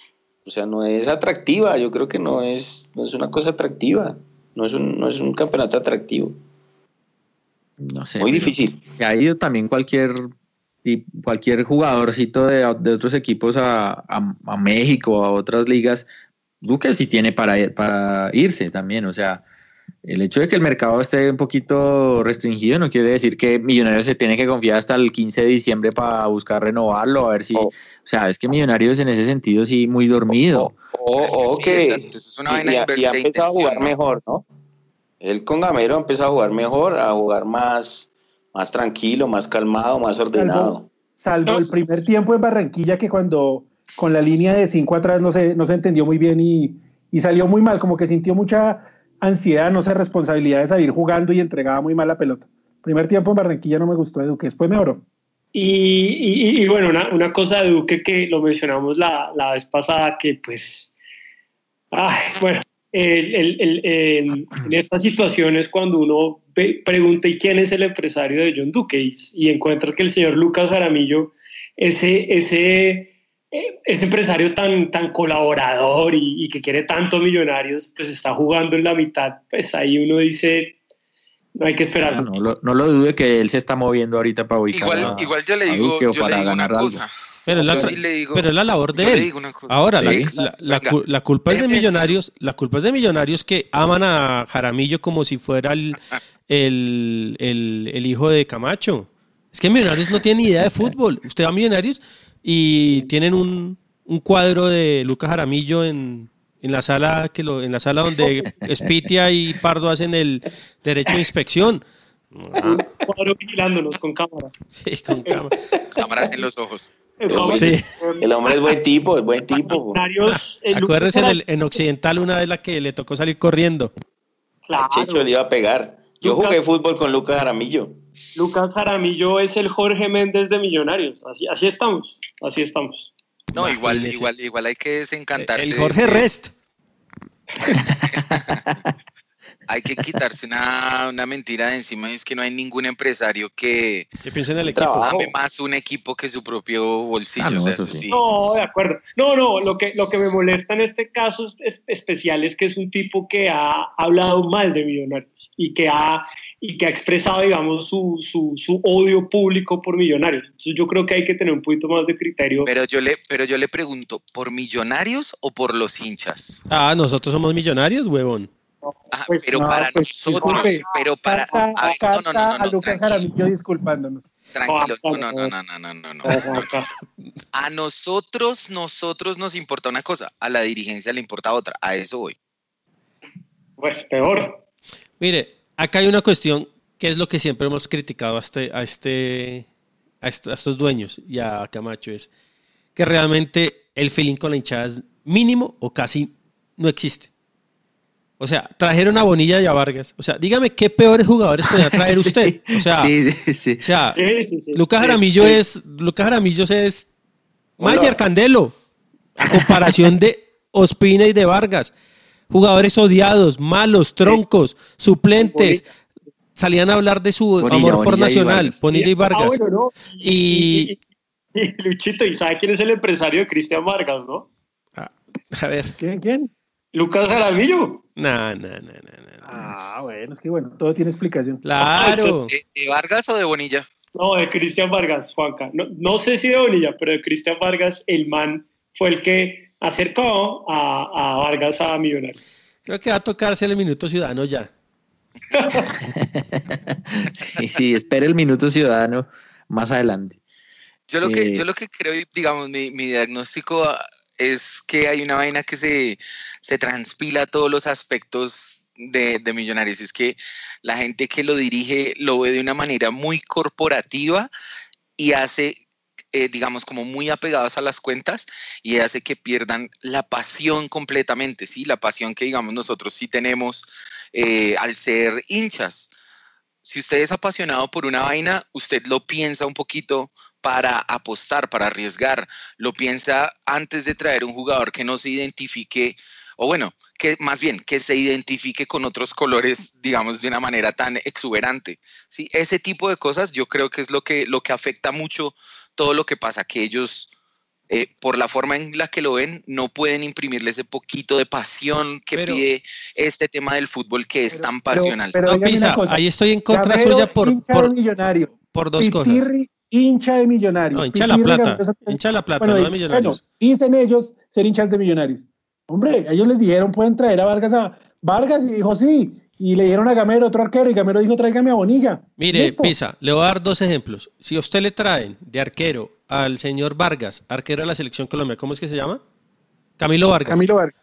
o sea, no es atractiva. Yo creo que no es, no es una cosa atractiva. No es un, no es un campeonato atractivo. No sé. Muy difícil. ha ido también cualquier y cualquier jugadorcito de, de otros equipos a, a- a México, a otras ligas, Duque sí tiene para, para irse también. O sea, el hecho de que el mercado esté un poquito restringido no quiere decir que Millonarios se tiene que confiar hasta el 15 de diciembre para buscar renovarlo, a ver si... O- O sea, es que Millonarios en ese sentido sí muy dormido. O, Es que o sí, que, exacto, eso es una vaina y, y ha empezado a jugar ¿no? mejor, ¿no? Él con Gamero ha empezado a jugar mejor, a jugar más, más tranquilo, más calmado, más ordenado. Salvo el primer tiempo en Barranquilla que cuando con la línea de cinco atrás no se, no se entendió muy bien y, y salió muy mal, como que sintió mucha ansiedad, no sé, responsabilidad de salir jugando y entregaba muy mal la pelota. Primer tiempo en Barranquilla no me gustó de Duque, después mejoró. Y, y- y bueno, una, una cosa de Duque que lo mencionamos la, la vez pasada, que pues, ay, bueno, el- el- el- en estas situaciones cuando uno pregunta ¿y quién es el empresario de John Duque? Y, y encuentra que el señor Lucas Jaramillo, ese, ese, eh, ese empresario tan, tan colaborador y, y que quiere tanto millonarios, pues está jugando en la mitad, pues ahí uno dice, no hay que esperar. No, lo, no lo dude que él se está moviendo ahorita para ubicar Igual, a- igual yo le digo, le para digo una ganar algo. cosa. Pero es la, Yo tra- sí le digo- pero es la labor de él. Ahora, la, Sí. la- la Venga. cu- la culpa es de millonarios, la culpa es de millonarios que aman a Jaramillo como si fuera el, el, el- el hijo de Camacho. Es que millonarios no tienen ni idea de fútbol. Usted va a millonarios y tienen un, un cuadro de Lucas Jaramillo en, en la sala que lo, en la sala donde Spitia y Pardo hacen el derecho de inspección. Ah, Cuadro vigilándonos con cámara. sí, con cama. Cámaras en los ojos. Vamos, Sí. eh, El hombre es buen tipo, es buen tipo. El Acuérdense en, el- en Occidental una vez la que le tocó salir corriendo. claro. Checho le iba a pegar. Yo Lucas- jugué fútbol con Lucas Jaramillo. Lucas Jaramillo es el Jorge Méndez de Millonarios. Así, así estamos, así estamos. No, igual, Imagínese. igual, igual hay que desencantarse. El Jorge de- Rest. Hay que quitarse una, una mentira de encima. Es que no hay ningún empresario que Que piensen en el Trabajo. equipo. ame más un equipo que su propio bolsillo. Ah, no, o sea, eso eso sí. sí. No, de acuerdo. No, no, lo que, lo que me molesta en este caso es- es especial es que es un tipo que ha hablado mal de Millonarios y que ha, y que ha expresado, digamos, su, su, su odio público por Millonarios. Entonces yo creo que hay que tener un poquito más de criterio. Pero yo le, pero yo le pregunto, ¿por millonarios o por los hinchas? Ah, nosotros somos millonarios, huevón. Ah, Pues, pero no, para pues, nosotros, disculpe. pero para. Carta, a ver, no, no, no, no, a no, Lucas tranquilo, Jaramillo disculpándonos. tranquilo. No, no, no, no, no, no, no. A nosotros, nosotros nos importa una cosa, a la dirigencia le importa otra, a eso voy. Bueno, peor. Mire, acá hay una cuestión que es lo que siempre hemos criticado a este, a este, a est- a estos dueños y a Camacho es que realmente el feeling con la hinchada es mínimo o casi no existe. O sea, trajeron a Bonilla y a Vargas. O sea, dígame qué peores jugadores podía traer usted. O sea, sí, sí, sí. o sea, Sí, sí, sí. Lucas Sí, Jaramillo sí. es Lucas Jaramillo es. Mayer Candelo a comparación de Ospina y de Vargas jugadores odiados malos troncos suplentes salían a hablar de su Bonilla, amor por Bonilla Nacional Vargas. Bonilla y Vargas Ah, bueno, ¿no? Y- y- y Luchito, ¿y sabe quién es el empresario de Cristian Vargas, no? Ah, a ver ¿Quién? ¿Quién? Lucas Jaramillo. no no no no, no. Ah, bueno, es que bueno, todo tiene explicación. claro ¿De, de Vargas o de Bonilla? No, de Cristian Vargas, Juanca. No, no sé si de Bonilla, pero de Cristian Vargas, el man fue el que acercó a, a Vargas a Millonarios. creo que va a tocarse el minuto ciudadano ya Sí, sí, espere el minuto ciudadano más adelante. Yo lo, que, Eh, yo lo que creo, digamos, mi, mi diagnóstico ah, es que hay una vaina que se, se transpila a todos los aspectos de, de Millonarios. Es que la gente que lo dirige lo ve de una manera muy corporativa y hace, eh, digamos, como muy apegados a las cuentas y hace que pierdan la pasión completamente, ¿sí? La pasión que, digamos, nosotros sí tenemos eh, al ser hinchas. Si usted es apasionado por una vaina, usted lo piensa un poquito para apostar, para arriesgar. Lo piensa antes de traer un jugador que no se identifique, o bueno, que más bien que se identifique con otros colores, digamos, de una manera tan exuberante. ¿sí? Ese tipo de cosas yo creo que es lo que, lo que afecta mucho todo lo que pasa, que ellos, eh, por la forma en la que lo ven, no pueden imprimirle ese poquito de pasión que Pero- pide este tema del fútbol que es Pero- tan pasional. pero No, Pisa, cosa, ahí estoy en contra suya por, por, millonario. por dos cosas. Pitirri, hincha de millonarios. No, hincha de la plata. Hincha la plata, bueno, no de millonarios. bueno, dicen ellos ser hinchas de millonarios. Hombre, ellos les dijeron, pueden traer a Vargas a Vargas y dijo sí. Y le dieron a Gamero otro arquero y Gamero dijo, tráigame a Bonilla. Mire, Listo. Pisa, le voy a dar dos ejemplos. Si a usted le traen de arquero al señor Vargas, arquero de la selección Colombia, ¿cómo es que se llama? Camilo Vargas. Camilo Vargas.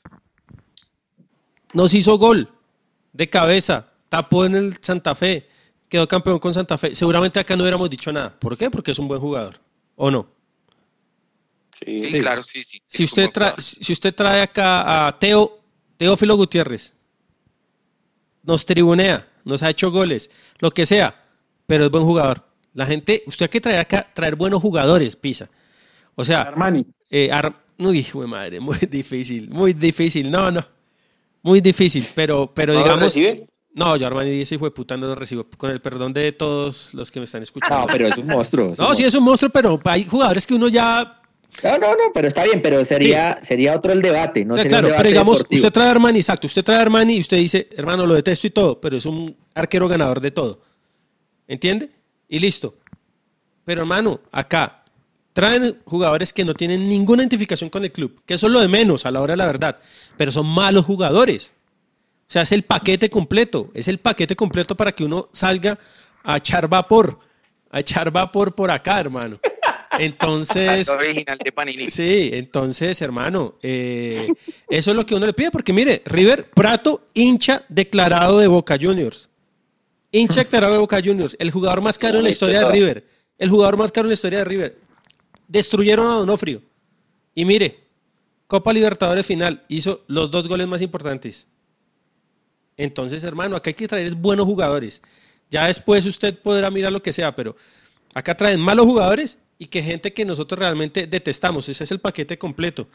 Nos hizo gol de cabeza, tapó en el Santa Fe, quedó campeón con Santa Fe. Seguramente acá no hubiéramos dicho nada. ¿Por qué? Porque es un buen jugador. ¿O no? Sí. Sí, claro, sí, sí. sí, Si usted, trae, si usted trae acá a Teo, Teófilo Gutiérrez, nos tribunea, nos ha hecho goles, lo que sea, pero es buen jugador. La gente, usted hay que traer acá, traer buenos jugadores, Pisa. O sea, Armani. eh, Ar- uy, hijo de madre, muy difícil, muy difícil, no, no, muy difícil, pero, pero ¿No lo digamos, recibe? no, yo Armani ese fue puta no lo recibo, con el perdón de todos los que me están escuchando. No, pero es un monstruo. es un No, sí es un monstruo, pero hay jugadores que uno ya No, no, no, pero está bien, pero sería, sería otro el debate, no Eh, sería claro, un pero debate digamos, deportivo. usted trae a Armani, exacto, usted trae a Armani y usted dice, hermano, lo detesto y todo, pero es un arquero ganador de todo. ¿Entiende? Y listo. Pero hermano, acá traen jugadores que no tienen ninguna identificación con el club, que eso es lo de menos a la hora de la verdad, pero son malos jugadores. O sea, es el paquete completo, es el paquete completo para que uno salga a echar vapor, a echar vapor por acá, hermano. Entonces, Algo original de Panini. Sí, entonces, hermano, eh, eso es lo que uno le pide, porque mire, River Prato, hincha declarado de Boca Juniors. Hincha declarado de Boca Juniors, el jugador más caro en la historia de River. El jugador más caro en la historia de River. Destruyeron a Donofrio. Y mire, Copa Libertadores final, hizo los dos goles más importantes. Entonces, hermano, acá hay que traer buenos jugadores. Ya después usted podrá mirar lo que sea, pero acá traen malos jugadores y que gente que nosotros realmente detestamos. Ese es el paquete completo.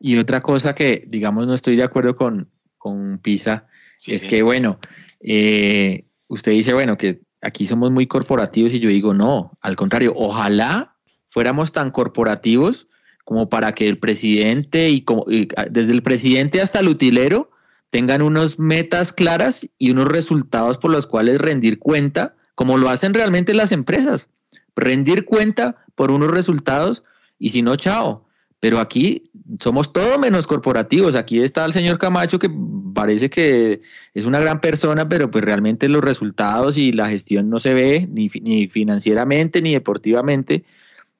Y otra cosa que, digamos, no estoy de acuerdo con, con Pisa, Sí, es sí. que, bueno, eh, usted dice, bueno, que aquí somos muy corporativos y yo digo, no, al contrario, ojalá fuéramos tan corporativos como para que el presidente y, como, y, ah, desde el presidente hasta el utilero tengan unos metas claras y unos resultados por los cuales rendir cuenta, como lo hacen realmente las empresas. Rendir cuenta por unos resultados y si no, chao. Pero aquí somos todo menos corporativos. Aquí está el señor Camacho que parece que es una gran persona, pero pues realmente los resultados y la gestión no se ve ni, ni financieramente ni deportivamente.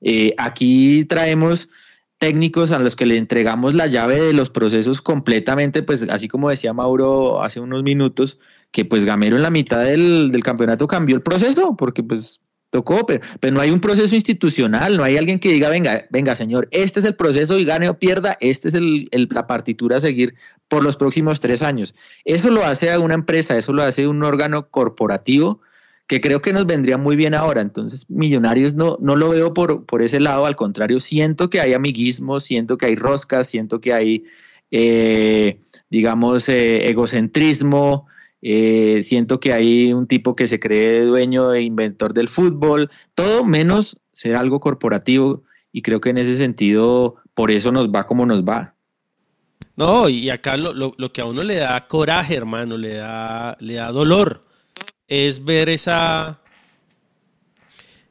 Eh, aquí traemos técnicos a los que le entregamos la llave de los procesos completamente, pues así como decía Mauro hace unos minutos, que pues Gamero en la mitad del, del campeonato cambió el proceso, porque pues tocó, pero, pero no hay un proceso institucional, no hay alguien que diga, venga, venga señor, este es el proceso y gane o pierda, este es la partitura a seguir por los próximos tres años. Eso lo hace a una empresa, eso lo hace un órgano corporativo que creo que nos vendría muy bien ahora. Entonces, Millonarios no, no lo veo por, por ese lado, al contrario, siento que hay amiguismo, siento que hay roscas, siento que hay, eh, digamos, eh, egocentrismo, eh, siento que hay un tipo que se cree dueño e inventor del fútbol, todo menos ser algo corporativo y creo que en ese sentido, por eso nos va como nos va. No, y acá lo, lo- lo que a uno le da coraje, hermano, le da, le da dolor, es ver esa,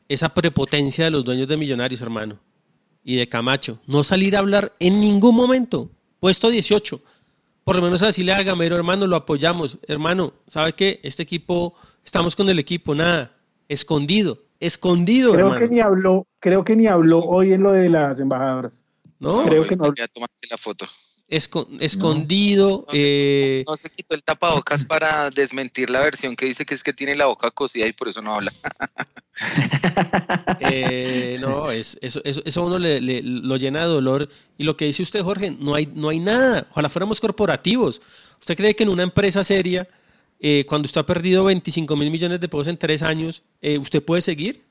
esa prepotencia de los dueños de Millonarios, hermano, y de Camacho. No salir a hablar en ningún momento. Puesto 18. Por lo menos así le haga Gamero, hermano, lo apoyamos. Hermano, ¿sabe qué? Este equipo, estamos con el equipo, nada. Escondido, escondido, Creo hermano. que ni habló, creo que ni habló hoy en lo de las embajadoras. ¿no? creo que no. a tomarse la foto. Esco- escondido. No se, eh, no se quitó el tapabocas para desmentir la versión que dice que es que tiene la boca cosida y por eso no habla. Eh, no, es, eso, eso, eso uno le, le- lo llena de dolor. Y lo que dice usted, Jorge, no hay, no hay nada. Ojalá fuéramos corporativos. ¿Usted cree que en una empresa seria, eh, cuando usted ha perdido 25 mil millones de pesos en tres años, usted puede seguir?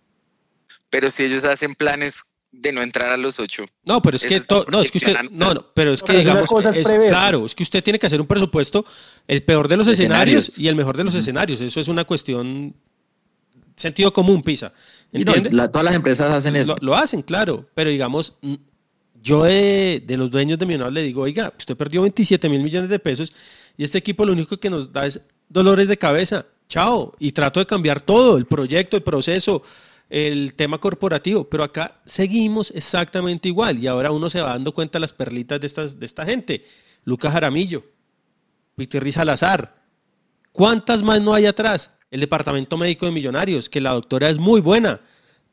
Pero si ellos hacen planes de no entrar a los ocho. No, pero es que, es to- no, es que usted, no, no, pero es que pero digamos, cosa es es- prever. claro, es que usted tiene que hacer un presupuesto, el peor de los escenarios, Escenarios. y el mejor de los escenarios. Eso es una cuestión sentido común, Pisa. No, ¿Entiende? la- todas las empresas hacen eso. Lo, lo hacen, claro, pero digamos, yo de, de los dueños de Millonarios le digo, oiga, usted perdió 27 mil millones de pesos y este equipo lo único que nos da es dolores de cabeza. Chao. Y trato de cambiar todo, el proyecto, el proceso, el tema corporativo, pero acá seguimos exactamente igual y ahora uno se va dando cuenta las perlitas de, estas, de esta gente. Lucas Jaramillo, Peter Salazar, ¿Cuántas más no hay atrás? El departamento médico de Millonarios, que la doctora es muy buena,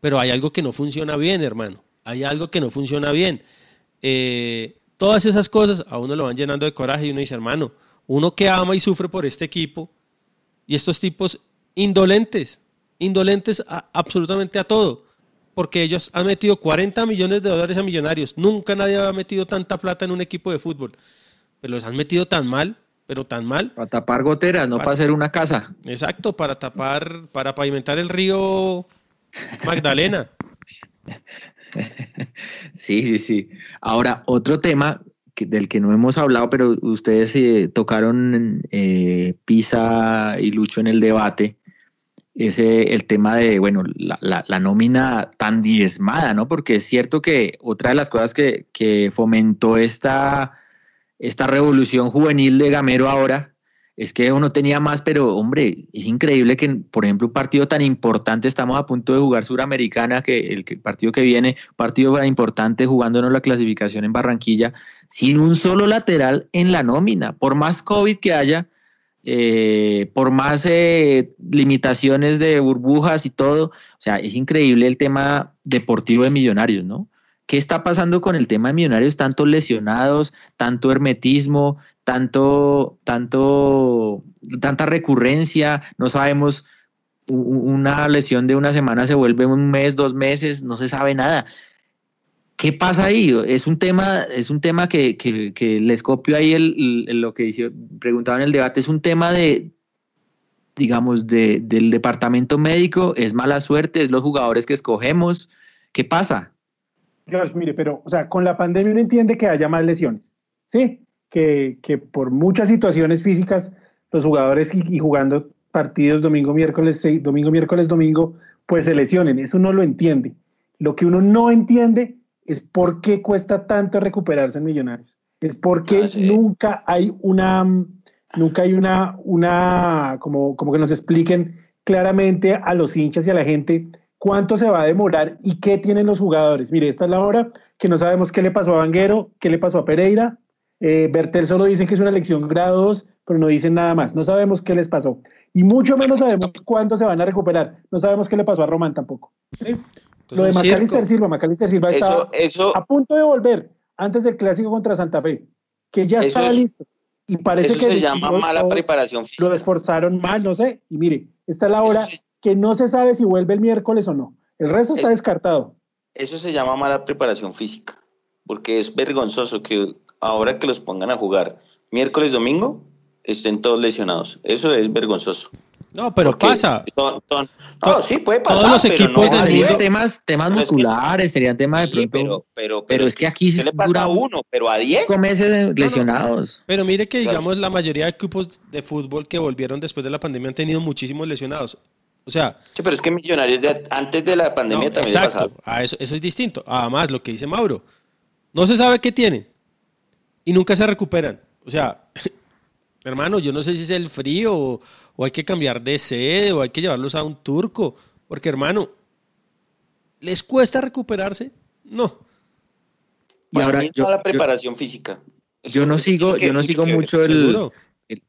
pero hay algo que no funciona bien, hermano. Hay algo que no funciona bien. Eh, todas esas cosas a uno lo van llenando de coraje y uno dice, hermano, uno que ama y sufre por este equipo y estos tipos indolentes, indolentes a- absolutamente a todo, porque ellos han metido 40 millones de dólares a Millonarios. Nunca nadie había metido tanta plata en un equipo de fútbol, pero los han metido tan mal, pero tan mal Para tapar goteras, no Para- para hacer una casa. Exacto, para tapar, para pavimentar el río Magdalena. Sí, sí, sí. Ahora, otro tema que- del que no hemos hablado, pero ustedes eh, tocaron eh, Pisa y Lucho en el debate, es el tema de, bueno, la, la- nómina tan diezmada, ¿no? Porque es cierto que otra de las cosas que, que fomentó esta, esta revolución juvenil de Gamero ahora es que uno tenía más, pero hombre, es increíble que, por ejemplo, un partido tan importante, estamos a punto de jugar Suramericana, que el partido que viene, partido tan importante jugándonos la clasificación en Barranquilla, sin un solo lateral en la nómina, por más COVID que haya, eh, por más eh, limitaciones de burbujas y todo, o sea, es increíble el tema deportivo de Millonarios, ¿no? ¿Qué está pasando con el tema de Millonarios? Tantos lesionados, tanto hermetismo, tanto, tanto, tanta recurrencia, no sabemos, una lesión de una semana se vuelve un mes, dos meses, no se sabe nada. ¿Qué pasa ahí? Es un tema, es un tema que, que- que les copio ahí el, el- lo que dice, preguntaba en el debate, es un tema de, digamos, de, del departamento médico, es mala suerte, es los jugadores que escogemos. ¿Qué pasa? George, mire, pero, o sea, con la pandemia uno entiende que haya más lesiones, ¿sí? Que, que por muchas situaciones físicas, los jugadores y, y jugando partidos domingo, miércoles, sí, domingo, miércoles, domingo, pues se lesionen. Eso uno lo entiende. Lo que uno no entiende es por qué cuesta tanto recuperarse en Millonarios. Es porque Ah, sí. nunca hay una, nunca hay una, una, como, como que nos expliquen claramente a los hinchas y a la gente cuánto se va a demorar y qué tienen los jugadores. Mire, esta es la hora que no sabemos qué le pasó a Vanguero, qué le pasó a Pereira. Eh, Bertel solo dicen que es una lección grado 2, pero no dicen nada más. No sabemos qué les pasó. Y mucho menos sabemos cuándo se van a recuperar. No sabemos qué le pasó a Román tampoco. ¿sí? Lo de Macalister. Silva, Macalister Silva estaba Eso, eso, a punto de volver antes del clásico contra Santa Fe, que ya Eso estaba es- listo. Y parece eso que se llama lo- mala lo- preparación lo física. esforzaron mal, no sé. Y mire, esta es la hora que no se sabe si vuelve el miércoles o no. El resto está Eh, descartado. Eso se llama mala preparación física, porque es vergonzoso que ahora que los pongan a jugar miércoles, domingo, estén todos lesionados. Eso es vergonzoso. No, pero Porque pasa. son- son- To- no, sí, puede pasar. todos los pero equipos no del mundo- temas, temas Pero es que- musculares, serían temas de Sí, pronto. pero, pero, pero es que aquí ¿qué le pasa dura a uno? Pero a 10. cinco meses lesionados. Pero mire que, digamos, la mayoría de equipos de fútbol que volvieron después de la pandemia han tenido muchísimos lesionados. O sea, Sí, pero es que Millonarios de- antes de la pandemia no, también exacto, a eso, eso es distinto. Además, lo que dice Mauro, no se sabe qué tienen y nunca se recuperan. O sea, hermano, yo no sé si es el frío o, o hay que cambiar de sede o hay que llevarlos a un turco, porque hermano, ¿les cuesta recuperarse? No. Y Para ahora mí yo, yo- preparación física. yo no sigo, yo no mucho sigo mucho el,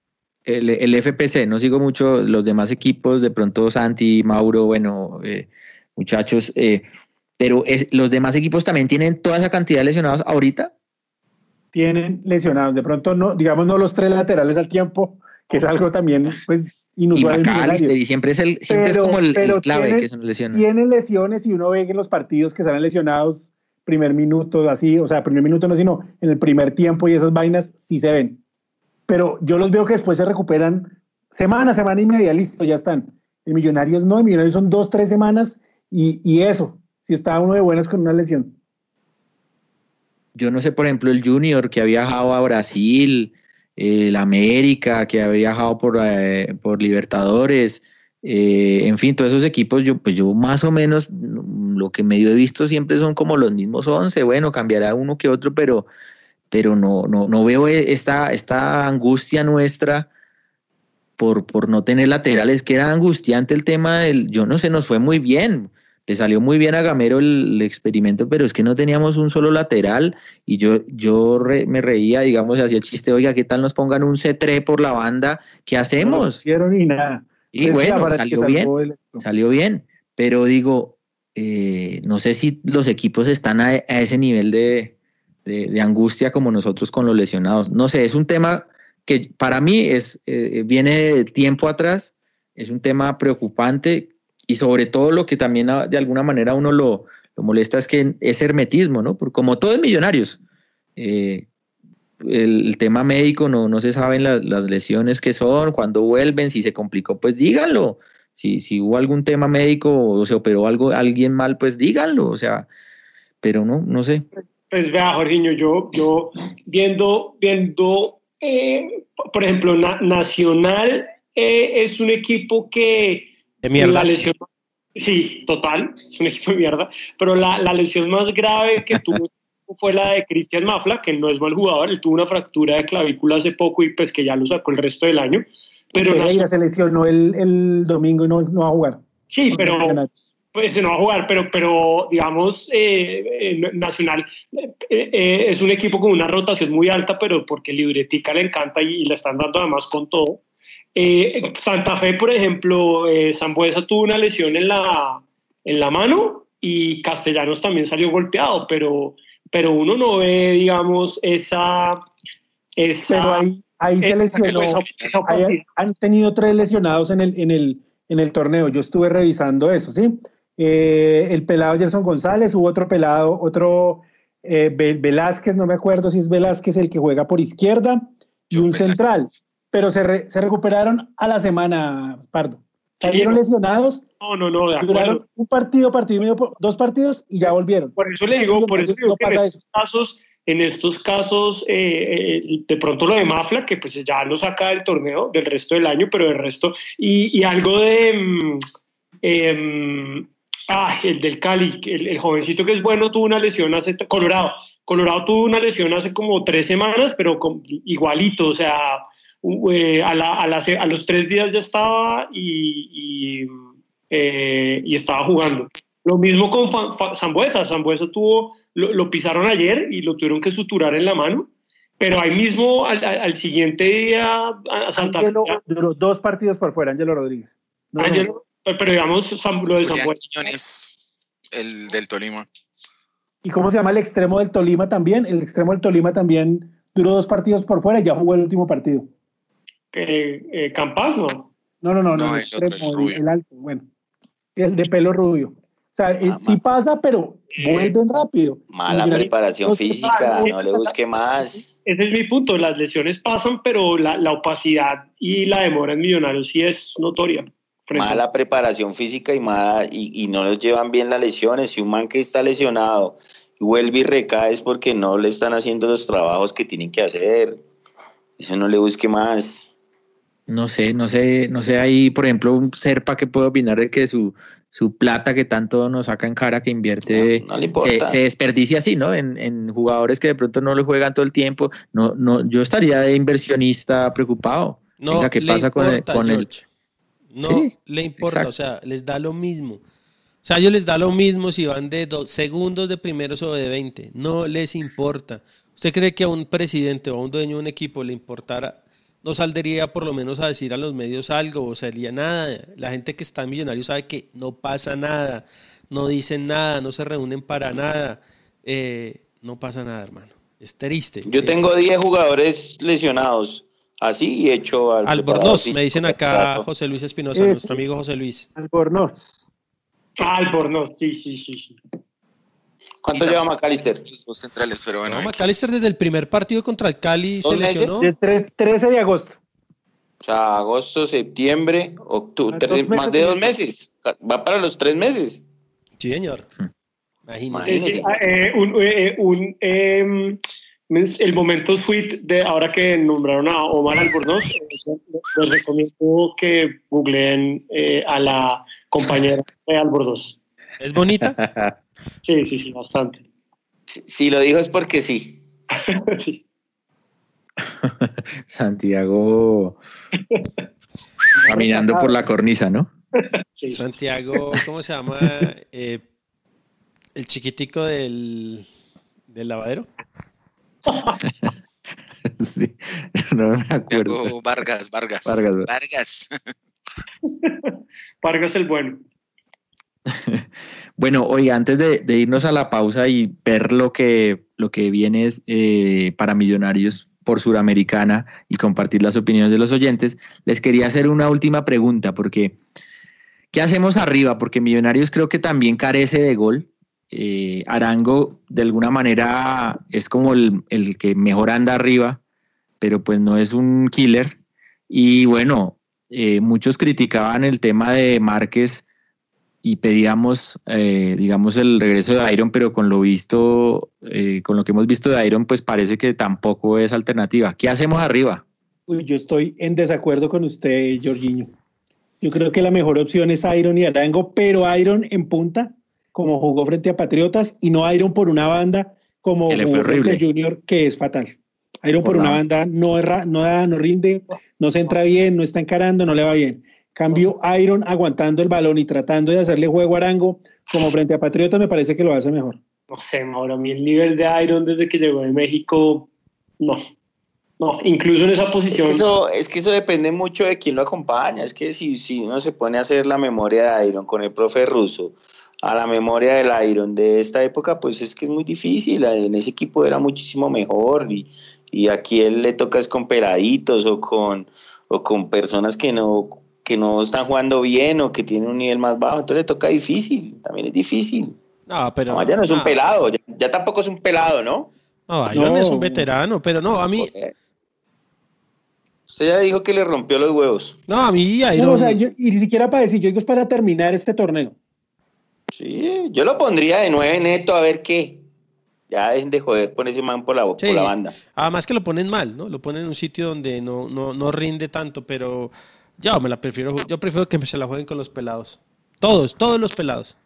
el, el FPC, no sigo mucho los demás equipos, de pronto Santi, Mauro, bueno, eh, muchachos. eh, pero es- los demás equipos también tienen toda esa cantidad de lesionados ahorita. Tienen lesionados. De pronto, no, digamos, no los tres laterales al tiempo, que es algo también pues, inusual en McAllister, y siempre es, el, siempre Pero- es como el, el clave tiene- que se nos lesiona. Tienen lesiones y uno ve que en los partidos que salen lesionados, primer minuto, así, o sea, primer minuto no, sino en el primer tiempo y esas vainas sí se ven. Pero yo los veo que después se recuperan semana, semana y media, listo, ya están. En Millonarios no, en Millonarios son dos, tres semanas y, y eso, si está uno de buenas con una lesión. Yo no sé, por ejemplo, el Junior que ha viajado a Brasil, el América que ha viajado por, eh, por Libertadores, eh, en fin, todos esos equipos, yo, pues yo más o menos lo que medio he visto siempre son como los mismos 11, bueno, cambiará uno que otro, pero, pero no, no, no veo e- esta, esta angustia nuestra por, por no tener laterales, que era angustiante el tema del, yo no sé, nos fue muy bien, le salió muy bien a Gamero el, el experimento, pero es que no teníamos un solo lateral y yo, yo re- me reía, digamos, hacía chiste, oiga, ¿qué tal nos pongan un C3 por la banda? ¿Qué No hacemos? hicieron ni nada. Sí, bueno, salió bien, salió bien, pero digo, eh, no sé si los equipos están a, a ese nivel de, de- de angustia como nosotros con los lesionados. No sé, es un tema que para mí es, eh, viene de tiempo atrás, es un tema preocupante y sobre todo lo que también de alguna manera uno lo, lo molesta es que es hermetismo, ¿no? Porque como todo es millonarios, eh, el, tema médico no, no se saben la- las lesiones que son, cuándo vuelven, si se complicó, pues díganlo. Si, si hubo algún tema médico o se operó algo, alguien mal, pues díganlo. O sea, pero no, no sé. Pues vea, Jorginho, yo, yo viendo, viendo eh, por ejemplo, Na- Nacional eh, es un equipo que De mierda. la lesión, sí, total, es un equipo de mierda, pero la, la lesión más grave que tuvo fue la de Cristian Mafla, que no es mal jugador, él tuvo una fractura de clavícula hace poco y pues que ya lo sacó el resto del año. Pero Pereira se lesionó el, el domingo y no, no va a jugar. sí, pero pues no va a jugar, pero, pero digamos, eh, eh, Nacional eh, eh, es un equipo con una rotación muy alta, pero porque Libretica le encanta y, y le están dando además con todo. Eh, Santa Fe, por ejemplo, eh, Sambuesa tuvo una lesión en la, en la mano y Castellanos también salió golpeado, pero, pero uno no ve, digamos, esa... esa Pero ahí, ahí se lesionó. esa- esa Ahí han tenido tres lesionados en el, en el, en el torneo. Yo estuve revisando eso, ¿sí? Eh, el pelado Gerson González, hubo otro pelado, otro eh, Ve- Velázquez, no me acuerdo si es Velázquez el que juega por izquierda, y un Velázquez. central. Pero se, re- se recuperaron a la semana, Pardo. Salieron lesionados, No, no, no, duraron un partido, partido y medio, dos partidos y ya volvieron. Por eso le digo, por eso No digo que en estos casos, en estos casos, eh, eh, de pronto lo de Mafla, que pues ya lo saca del torneo del resto del año, pero el resto, y, y algo de, mm, em, ah, el del Cali, el, el jovencito que es bueno tuvo una lesión hace, Colorado, Colorado tuvo una lesión hace como tres semanas, pero con- igualito, o sea, eh, a, la- a la se- a los tres días ya estaba y, y, eh, y estaba jugando. Lo mismo con Sambuesa. Sambuesa tuvo, lo, lo pisaron ayer y lo tuvieron que suturar en la mano, pero ahí mismo al, al- al siguiente día a Santa Fe. Ángelo duró dos partidos por fuera, Ángelo Rodríguez. No, pero digamos lo de. Quiñones, el del Tolima. ¿Y cómo se llama el extremo del Tolima también? El extremo del Tolima también duró dos partidos por fuera y ya jugó el último partido. Eh, eh, Campas, ¿no? No, no, no, no, No, el extremo, alto, bueno. El de pelo rubio. O sea, eh, sí pasa, pero vuelven rápido. Mala preparación física, ah, no le busque más. Ese es mi punto. Las lesiones pasan, pero la, la opacidad y la demora en Millonarios sí es notoria. Mala preparación física y, mala, y, y no los llevan bien las lesiones. Si un man que está lesionado y vuelve y recae es porque no le están haciendo los trabajos que tienen que hacer. Eso no le busque más. No sé, no sé, no sé ahí, por ejemplo, un Serpa que puede opinar de que su, su plata que tanto nos saca en cara que invierte No, se, desperdicia así, ¿no? En, en jugadores que de pronto no le juegan todo el tiempo. No, no, yo estaría de inversionista preocupado. No Venga, ¿qué le pasa con el, importa, con el-. No Sí, le importa, exacto. o sea, les da lo mismo. O sea, a ellos les da lo mismo si van de dos segundos de primeros o de 20. No les importa. ¿Usted cree que a un presidente o a un dueño de un equipo le importara? No saldría por lo menos a decir a los medios algo o sería nada. La gente que está en millonario sabe que no pasa nada. no dicen nada, no se reúnen para nada. Eh, no pasa nada, hermano. Es triste. Yo Es- tengo 10 jugadores lesionados. Así y hecho al Albornoz, me dicen acá. José Luis Espinosa, nuestro sí. amigo José Luis. Albornoz. Ah, Albornoz, sí, sí, sí, sí. ¿Cuánto lleva McAllister? Los centrales, pero bueno. No. McAllister desde el primer partido contra el Cali ¿Dos se lesionó. De tres- 13 de agosto. O sea, agosto, septiembre, octubre, Ah, tres- más de dos meses. Va para los tres meses. Sí, señor. Imagínese. sí, eh, un, eh, un, es el momento sweet de ahora que nombraron a Omar Albornoz, eh, les recomiendo que googleen eh, a la compañera de Albornoz. ¿Es bonita? Sí, sí, sí, bastante. Si, si lo dijo es porque sí. Sí. Santiago caminando por la cornisa, ¿no? Sí. Santiago, ¿cómo se llama? Eh, el chiquitico del, del lavadero. Sí, no me acuerdo. Santiago Vargas, Vargas. Vargas. Vargas. Vargas el bueno. Bueno, oiga, antes de, irnos a la pausa y ver lo que, lo que viene eh, para Millonarios por Suramericana y compartir las opiniones de los oyentes, les quería hacer una última pregunta, porque ¿qué hacemos arriba? Porque Millonarios creo que también carece de gol. Eh, Arango, de alguna manera, es como el, el que mejor anda arriba, pero pues no es un killer. Y bueno, eh, muchos criticaban el tema de Márquez y pedíamos, eh, digamos, el regreso de Iron, pero con lo visto, eh, con lo que hemos visto de Iron, pues parece que tampoco es alternativa. ¿Qué hacemos arriba? Uy, yo estoy en desacuerdo con usted, Jorginho. Yo creo que la mejor opción es Iron y Arango, pero Iron en punta, como jugó frente a Patriotas, y no Iron por una banda, como Que jugó frente a. Junior, que es fatal. Iron por, Por una banda no, erra- no da, no rinde, no se entra bien, no está encarando, no le va bien. Cambio Iron aguantando el balón y tratando de hacerle juego a Arango, como frente a Patriotas, me parece que lo hace mejor. No sé, Mauro, a mí el nivel de Iron desde que llegó de México, no. No, incluso en esa Es posición. que, eso, es que eso depende mucho de quién lo acompaña. Es que si, si uno se pone a hacer la memoria de Iron con el profe ruso, a la memoria del Iron de esta época, pues es que es muy difícil. En ese equipo era muchísimo mejor y, y aquí él le toca es con peladitos o con, o con personas que no, que no están jugando bien o que tienen un nivel más bajo. Entonces le toca difícil, también es difícil. No, pero. No, ya no es un pelado, ya, ya tampoco es un pelado, ¿no? No, Iron No. es un veterano, pero no, a mí. Usted ya dijo que le rompió los huevos. No, a mí Iron. No, o sea, yo- y ni siquiera para decir, yo digo es para terminar este torneo. Sí, yo lo pondría de nueve neto a ver qué. Ya dejen de joder por ese man por la, Sí. por la banda. Además que lo ponen mal, ¿no? Lo ponen en un sitio donde no, no, no rinde tanto, pero yo me la prefiero, yo prefiero que se la jueguen con los pelados. Todos, todos los pelados.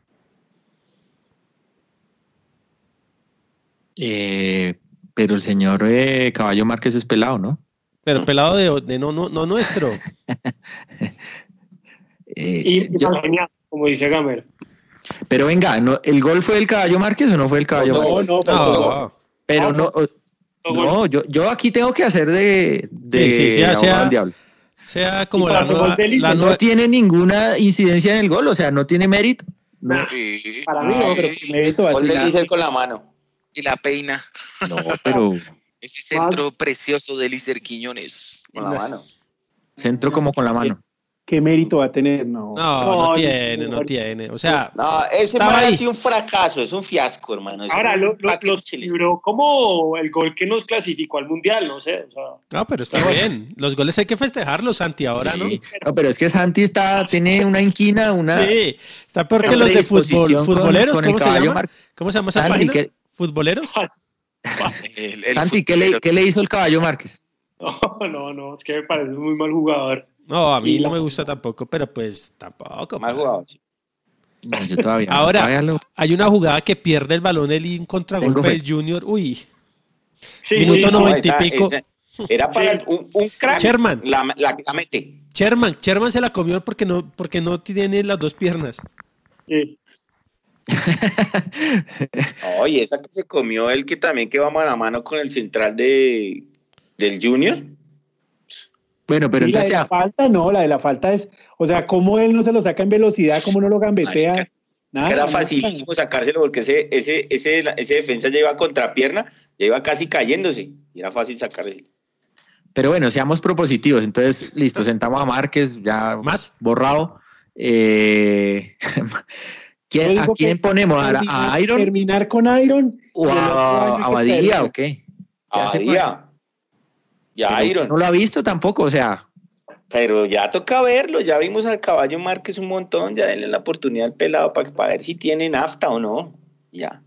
Eh, pero el señor eh, Caballo Márquez es pelado, ¿no? Pero pelado de, de no, no, no nuestro. Eh, Y yo- genial, como dice Gamer. pero venga, ¿no, ¿el gol fue del Caballo Márquez o no fue el Caballo No, Márquez? no, No, Pero no, no, no, yo, yo aquí tengo que hacer de, de Sí, sí, sí, abogado sea- del diablo. Sea como la nueva, gol de Lice, la No tiene ninguna incidencia en el gol, o sea, no tiene mérito. No. Sí. Para mí, sí. no, pero mérito la- Lícer con la mano. Y la peina. no, pero Ese centro precioso de Lícer Quiñones. Con la mano. centro como con la mano. ¿Qué mérito va a tener? No. No, no, No, tiene, no, no tiene. O sea, No, ese Estaba man ahí. ha sido un fracaso, es un fiasco, hermano. es Ahora, lo, lo- libró como el gol que nos clasificó al Mundial, no sé. O sea, no, pero está bien. Los goles hay que festejarlos, Santi, ahora, ¿no? Sí. No, pero es que Santi está, tiene una inquina, una Sí, está peor que los de fútbol. con- ¿Futboleros? con ¿Cómo se llama? Mar- ¿Cómo se llama esa Santi, ¿Futboleros? El, el Santi, ¿qué le, qué le hizo el Caballo Márquez? no, no, no, es que me parece un muy mal jugador. No, a mí no la- me gusta tampoco, pero pues tampoco. Mal pa. jugado, sí. No, yo todavía. no, Ahora, todavía lo- hay una jugada que pierde el balón un Tengo contragolpe del Junior. Uy, Sí, Minuto. No, noventa y pico. esa- Era para Sí. un, un crack. Sherman. La, la, la mete. Sherman, Sherman se la comió porque no, porque no tiene las dos piernas. Sí. Oye, esa que se comió el que también que va mano a mano con el central de, del Junior. Bueno, pero Y la de entonces la falta, no, la de la falta es, o sea, cómo él no se lo saca en velocidad, cómo no lo gambetea. Marica. Nada, era no, facilísimo sacárselo porque ese, ese, ese, ese defensa ya iba contra pierna, ya iba casi cayéndose. Y era fácil sacarle. Pero bueno, seamos propositivos. Entonces, listo, sentamos a Márquez, ya ¿Más? borrado. Eh, ¿quién- Yo ¿A quién ponemos? ¿A, terminar- a Iron Terminar con Iron. o a, año a que Badía termine. o qué? Abadía. Ya Pero Iron. No lo ha visto tampoco, o sea, Pero ya toca verlo, ya vimos al caballo Márquez un montón, ya denle la oportunidad al pelado para, para ver si tiene nafta o no. Ya.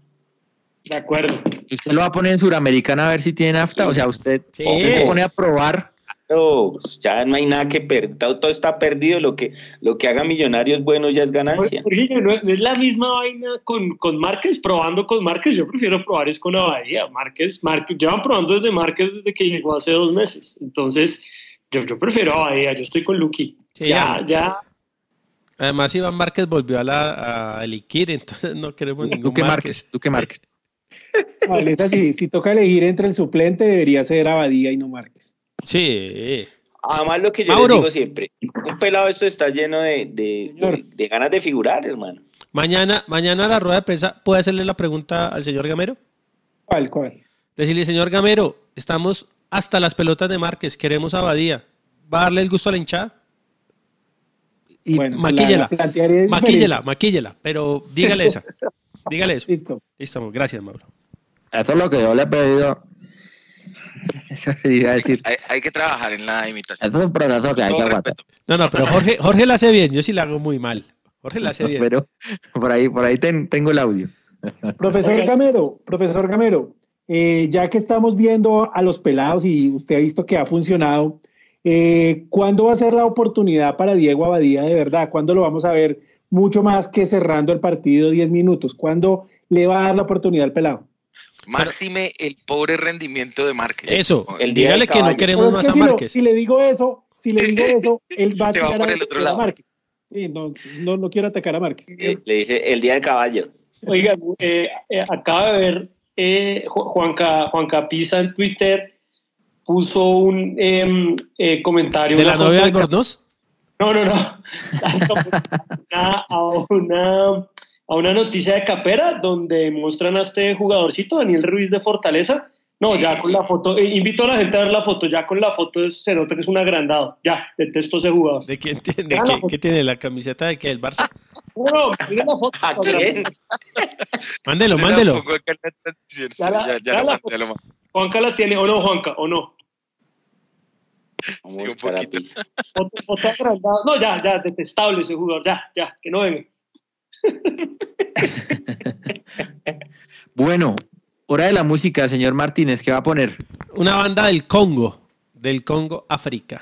De acuerdo. ¿usted lo va a poner en Suramericana a ver si tiene nafta? O sea, usted, Sí. usted se pone a probar. Pues ya no hay nada que perder, todo, todo está perdido, lo que, lo que haga Millonarios bueno ya es ganancia. No, no es la misma vaina con, con Márquez, probando con Márquez. Yo prefiero probar es con Abadía. Márquez, Márquez, llevan probando desde Márquez desde que llegó hace dos meses. Entonces, yo, yo prefiero Abadía. Yo estoy con Lucky. Sí, ya, ya. Además, Iván Márquez volvió a la a Liquid, entonces no queremos ningún Duque Márquez. Márquez, Duque Márquez. Vale, es así. Si toca elegir entre el suplente, debería ser Abadía y no Márquez. Sí. Además, lo que yo Mauro. les digo siempre, un pelado esto está lleno de, de, Señor. de- de ganas de figurar, hermano. Mañana, mañana la rueda de prensa, ¿puede hacerle la pregunta al señor Gamero? ¿Cuál, cuál? Decirle, señor Gamero, estamos hasta las pelotas de Márquez, queremos a Abadía. ¿Va a darle el gusto a la hinchada? Y Bueno, maquíllela, la- maquíllela, maquíllela, pero dígale esa. dígale eso. Listo. Listo, gracias, Mauro. Eso es lo que yo le he pedido. Eso le iba a decir. Hay, hay que trabajar en la imitación. Eso es un proceso que hay que aguantar. No, no, pero Jorge, Jorge la hace bien, yo sí la hago muy mal. Jorge la hace bien. Pero por ahí, por ahí ten- tengo el audio. Profesor Oiga. Gamero, profesor Gamero, eh, ya que estamos viendo a los pelados y usted ha visto que ha funcionado, eh, ¿cuándo va a ser la oportunidad para Diego Abadía de verdad? ¿Cuándo lo vamos a ver mucho más que cerrando el partido 10 minutos? ¿Cuándo le va a dar la oportunidad al pelado? Máxime el pobre rendimiento de Márquez. Eso, El día dígale que no queremos más que a si, lo- Márquez. si le digo eso, si le digo eso, él va a Se va por a- el otro a lado. Márquez. Sí, no, no, no quiero atacar a Márquez. Eh, Le dice el día del caballo. Oiga, eh, eh, acaba de ver eh, Ju- Juanca, Juanca Pisa en Twitter puso un em, eh, comentario. ¿De la novia de Albornoz? No, no, no. Una- a, una, a una noticia de Capera donde muestran a este jugadorcito, Daniel Ruiz de Fortaleza. No, ya con la foto, eh, invito a la gente a ver la foto, ya con la foto se nota que es un agrandado. Ya, detesto ese jugador. ¿De quién tiene? La ¿Qué, qué tiene? ¿La camiseta de qué? ¿El Barça? No, miren la foto. ¿A quién? Mándelo, mándelo. Ya la- ya- ya la- lo. Juanca la tiene, o no, Juanca, o no. Vamos Sí, un poquito. No, ya, ya, detestable ese jugador. Ya, ya, que no venga. Bueno, hora de la música, señor Martínez, ¿qué va a poner? Una banda del Congo, del Congo, África.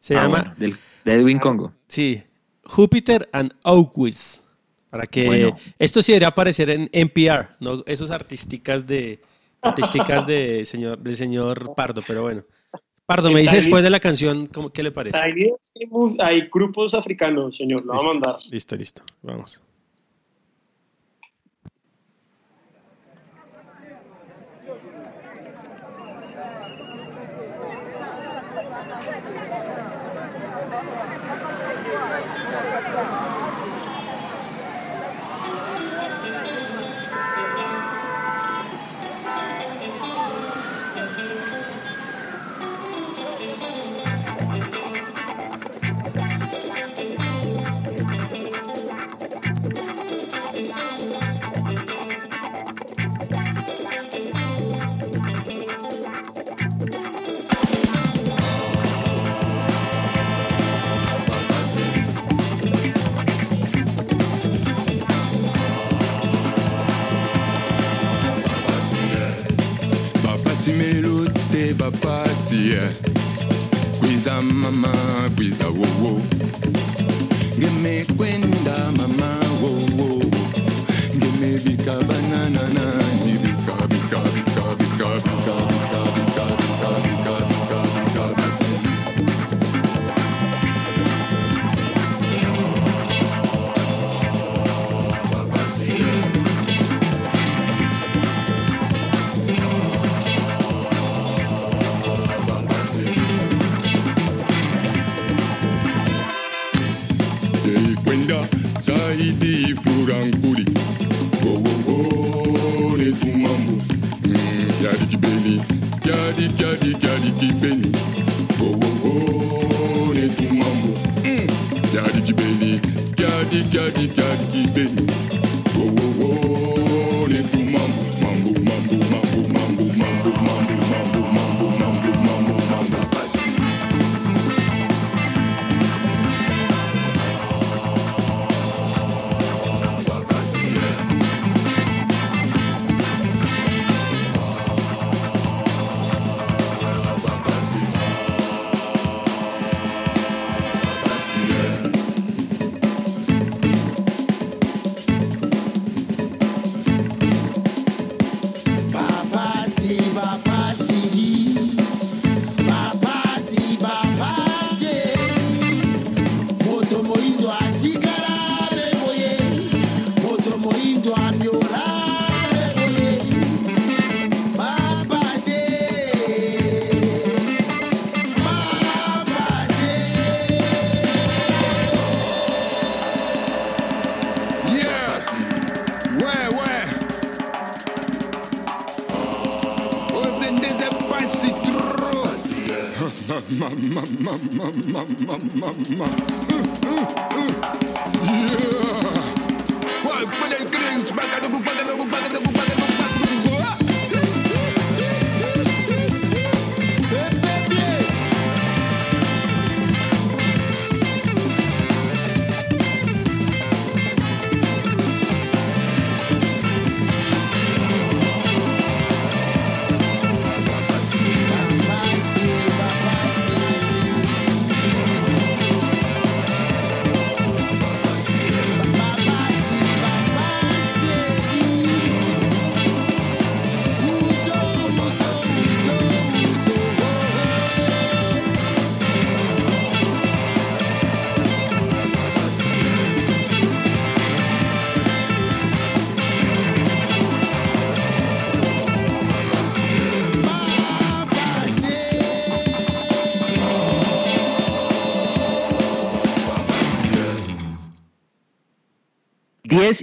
Se Ah, llama, bueno, del, de Edwin Congo. sí, Júpiter and Oakwiz. Para que Bueno. esto sí debería aparecer en NPR, no esos artísticas de artísticas de señor del señor Pardo, pero bueno. Pardo, me dice después de la canción ¿cómo- qué le parece. Hay, hay grupos africanos, señor, lo va a Listo, mandar. listo, listo. Vamos. Bapasi kwiza mama kwiza wowo. Ngemekwenda mama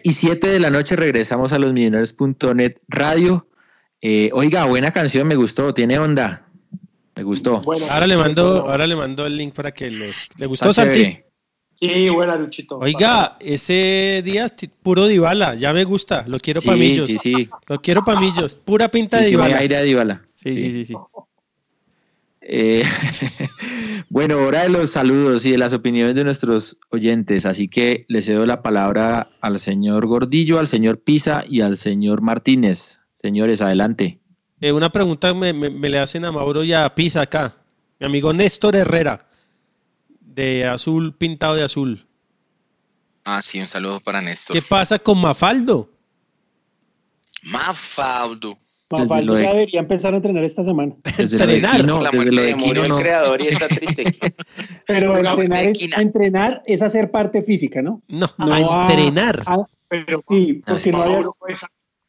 y 7 de la noche regresamos a los millonarios.net radio. Eh, oiga, buena canción, me gustó, tiene onda. Me gustó. Ahora le mando, ahora le mando el link para que los. ¿Le gustó Santi? Sí, buena Luchito. Oiga, ese día es puro Dibala, ya me gusta, lo quiero sí, para Millos. Sí, sí. Lo quiero para Millos, pura pinta de Dibala. sí, sí, sí. Eh, bueno, hora de los saludos y de las opiniones de nuestros oyentes, así que le cedo la palabra al señor Gordillo, al señor Pisa y al señor Martínez. Señores, adelante. Eh, una pregunta me, me- me le hacen a Mauro y a Pisa acá. Mi amigo Néstor Herrera, de azul, pintado de azul. Ah, sí, un saludo para Néstor. ¿Qué pasa con Mafaldo? Mafaldo. Desde lo de- debería empezar a entrenar esta semana. Desde lo de Entrenar. La desde muerte lo de Quino el no. creador y está triste. Pero entrenar es, entrenar es hacer parte física, ¿no? No, No a entrenar. a- Pero sí, porque no había,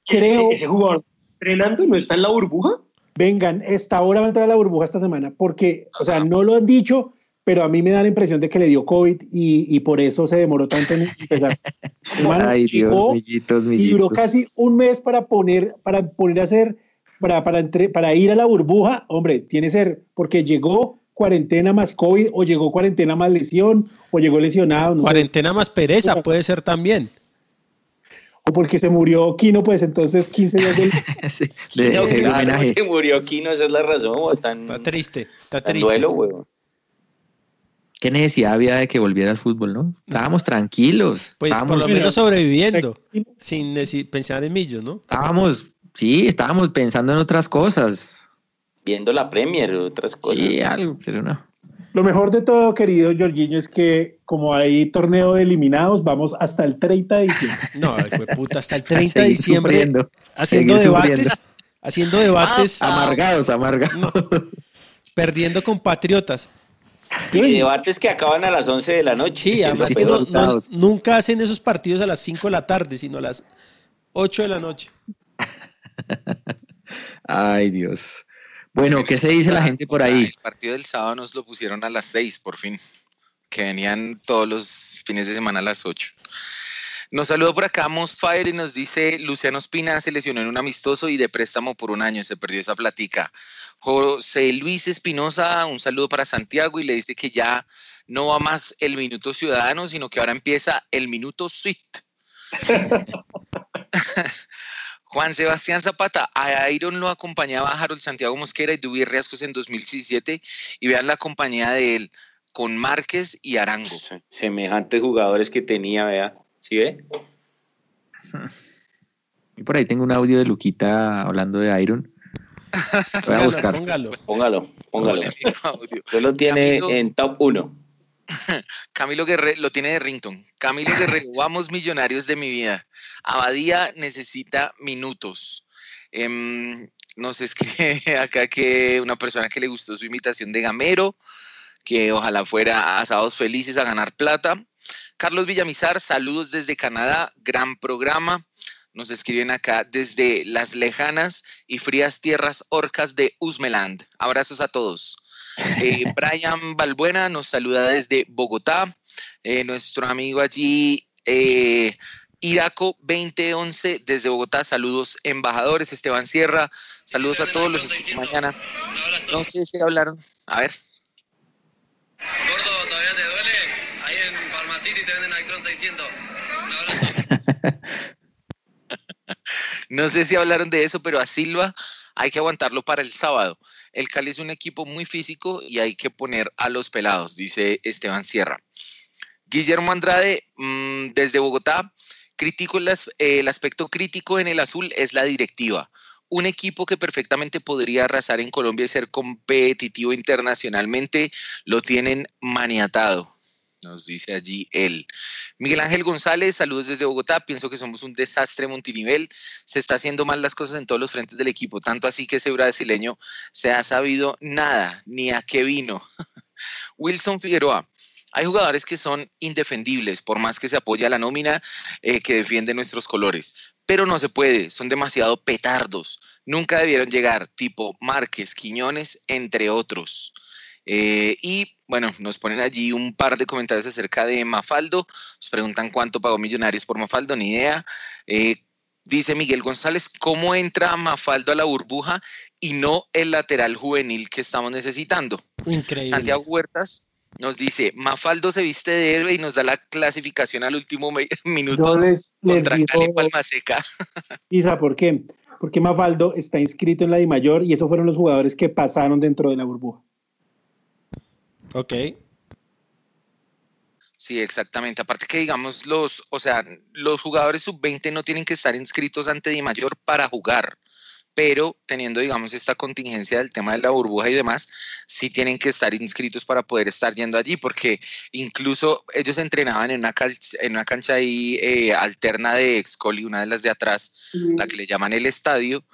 creo, ese jugador entrenando no está en la burbuja. vengan, esta hora va a entrar a la burbuja esta semana, porque, o sea, no lo han dicho, pero a mí me da la impresión de que le dio COVID y, y por eso se demoró tanto en empezar. Hermano, Ay, Dios, llegó millitos, y duró millitos. casi un mes para poner, para poner a hacer, para, para, entre- para ir a la burbuja, hombre, tiene que ser, porque llegó cuarentena más COVID, o llegó cuarentena más lesión, o llegó lesionado, no sé. Cuarentena más pereza puede ser también. o porque se murió Kino, pues entonces 15 días del... Sí, de- Kino, de claro, homenaje. se murió Kino, esa es la razón. o Está triste, está triste. duelo, weón. ¿Qué necesidad había de que volviera al fútbol, no? Estábamos tranquilos. Pues estábamos, por lo menos sobreviviendo, sin pensar en millos, ¿no? estábamos, sí, estábamos pensando en otras cosas. Viendo la Premier, otras cosas. Sí, algo, pero no. Lo mejor de todo, querido Jorginho, es que como hay torneo de eliminados, vamos hasta el 30 de diciembre. No, fue puta, hasta el A 30 de diciembre sufriendo, haciendo seguir debates, sufriendo. haciendo debates, Amargados, amargados. perdiendo con Y debates que acaban a las 11 de la noche. Sí, además que no- no- nunca hacen esos partidos a las 5 de la tarde, sino a las 8 de la noche. Ay, Dios. Bueno, ¿qué se dice la gente por ahí? El partido del sábado nos lo pusieron a las 6, por fin. Que venían todos los fines de semana a las 8. Nos saluda por acá Mosfire y nos dice Luciano Espina se lesionó en un amistoso y de préstamo por un año, se perdió esa platica. José Luis Espinosa, un saludo para Santiago y le dice que ya no va más el minuto ciudadano, sino que ahora empieza el minuto suite. Juan Sebastián Zapata, a Iron lo acompañaba Harold Santiago Mosquera y Dubi Riascos en 2017 y vean la compañía de él con Márquez y Arango. Semejantes jugadores que tenía, vea. ¿Sí ve? Y por ahí tengo un audio de Luquita hablando de Iron. Voy a buscar. póngalo. Póngalo, póngalo. Usted lo tiene Camilo- en top 1. Camilo Guerrero, lo tiene de Rington. Camilo Guerrero, vamos millonarios de mi vida. Abadía necesita minutos. Em, nos escribe acá que una persona que le gustó su imitación de Gamero, que ojalá fuera a sábados felices a ganar plata. Carlos Villamizar, saludos desde Canadá, gran programa. Nos escriben acá desde las lejanas y frías tierras orcas de Usmeland. Abrazos a todos. Eh, Brian Balbuena nos saluda desde Bogotá. Eh, nuestro amigo allí, eh, Iraco 2011 desde Bogotá. Saludos, embajadores. Esteban Sierra. Saludos a todos los escucho mañana. No sé si hablaron. A ver. Gordo, ¿todavía te duele? Ahí en Pharmacity te venden Alcron 600. Un abrazo. No sé si hablaron de eso, pero a Silva hay que aguantarlo para el sábado. El Cali es un equipo muy físico y hay que poner a los pelados, dice Esteban Sierra. Guillermo Andrade, mm, desde Bogotá, critico eh, el aspecto crítico en el azul es la directiva. Un equipo que perfectamente podría arrasar en Colombia y ser competitivo internacionalmente, lo tienen maniatado. Nos dice allí él. Miguel Ángel González, saludos desde Bogotá. Pienso que somos un desastre multinivel. Se está haciendo mal las cosas en todos los frentes del equipo, tanto así que ese brasileño se ha sabido nada, ni a qué vino. Wilson Figueroa. Hay jugadores que son indefendibles, por más que se apoya la nómina eh, que defiende nuestros colores. Pero no se puede, son demasiado petardos. Nunca debieron llegar, tipo Márquez, Quiñones, entre otros. Eh, y bueno, nos ponen allí un par de comentarios acerca de Mafaldo. Nos preguntan cuánto pagó Millonarios por Mafaldo, ni idea. Eh, dice Miguel González, ¿cómo entra Mafaldo a la burbuja y no el lateral juvenil que estamos necesitando? Increíble. Santiago Huertas nos dice, Mafaldo se viste de héroe y nos da la clasificación al último minuto les, les contra digo, Cali Palmaseca. Isa, ¿por qué? Porque Mafaldo está inscrito en la DIMAYOR y esos fueron los jugadores que pasaron dentro de la burbuja. Ok. Sí, exactamente. Aparte que digamos los, o sea, los jugadores sub-20 no tienen que estar inscritos ante Di Mayor para jugar, pero teniendo digamos esta contingencia del tema de la burbuja y demás, sí tienen que estar inscritos para poder estar yendo allí, porque incluso ellos entrenaban en una cancha, en una cancha ahí eh, alterna de Excoli, una de las de atrás, la que le llaman el estadio.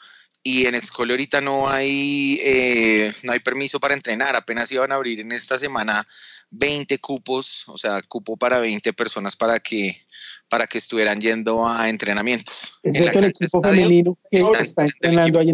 Y en Excoli ahorita no hay, eh, no hay permiso para entrenar, apenas iban a abrir en esta semana 20 cupos, o sea, cupo para 20 personas para que, para que estuvieran yendo a entrenamientos. Es En la el equipo estadio femenino que está entrenando ahí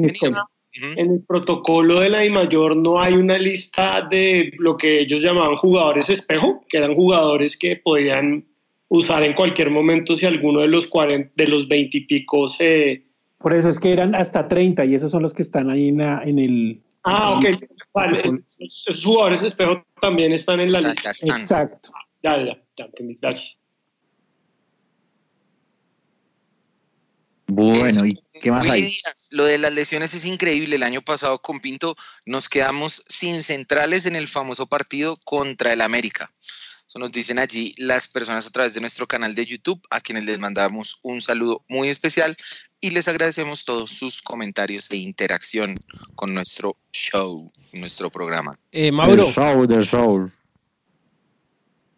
en el protocolo de la DIMAYOR no hay una lista de lo que ellos llamaban jugadores espejo, que eran jugadores que podían usar en cualquier momento si alguno de los 40, de los 20 y pico se... Por eso es que eran hasta 30 y esos son los que están ahí en, la- en el... Ah, ok. Vale, esos esos jugadores espejo también están en la O sea, lista. ya. Exacto. Ya, ya, ya entendí. Gracias. Bueno, ¿y qué más hay? Lo de las lesiones es increíble. El año pasado con Pinto nos quedamos sin centrales en el famoso partido contra el América. Eso nos dicen allí las personas a través de nuestro canal de YouTube, a quienes les mandamos un saludo muy especial y les agradecemos todos sus comentarios e interacción con nuestro show, nuestro programa. Eh, Mauro, The show, the show.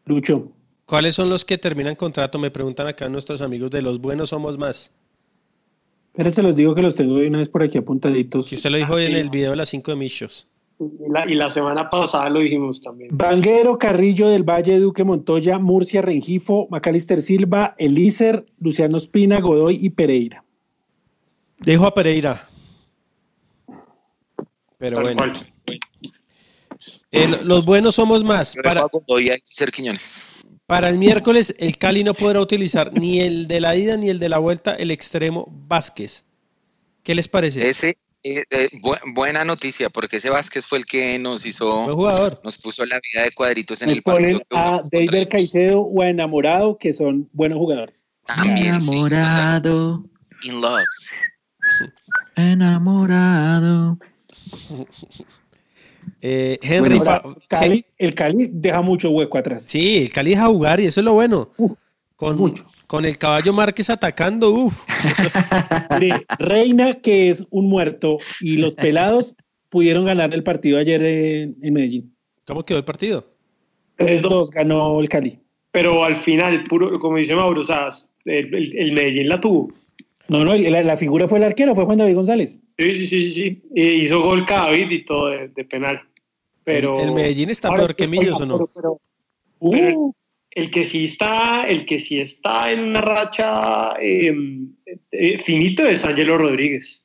Lucho. ¿cuáles son los que terminan contrato? Me preguntan acá nuestros amigos de los buenos somos más. Pero se los digo que los tengo de una vez por aquí apuntaditos. Que usted lo dijo hoy en el video de las 5 de Michos. Y la, y la semana pasada lo dijimos también. Vanguero, Carrillo del Valle, Duque Montoya, Murcia, Rengifo, Macalister Silva, Elícer, Luciano Espina, Godoy y Pereira. Dejo a Pereira. Pero Tal bueno. Eh, los buenos somos más. Para. Para el miércoles, el Cali no podrá utilizar ni el de la ida ni el de la vuelta, el extremo Vázquez. ¿Qué les parece? Ese, eh, eh, bu- buena noticia, porque ese Vázquez fue el que nos hizo, Buen jugador. nos puso la vida de cuadritos en Nos el partido. ponen que a David. Caicedo o a Enamorado, que son buenos jugadores. También, sí, Enamorado, in love. enamorado. Eh, Henry Bueno, Fa- ahora, Cali- el Cali deja mucho hueco atrás. Sí, el Cali deja jugar y eso es lo bueno. con, mucho. Con el caballo Márquez atacando, uf, eso- Mire, Reina, que es un muerto, y los pelados pudieron ganar el partido ayer en, en Medellín. ¿Cómo quedó el partido? 3-2 ganó el Cali. Pero al final, puro, como dice Mauro, o sea, el, el- el Medellín la tuvo. No, no, la, la figura fue el arquero, fue Juan David González. Sí, sí, sí, sí. sí. Hizo gol David y todo de, de penal. Pero, ¿El Medellín está Ahora, peor que Millos o no? pero- pero- Pero- Uh, el que sí está, el que sí está en una racha eh, eh, finito es Ángelo Rodríguez.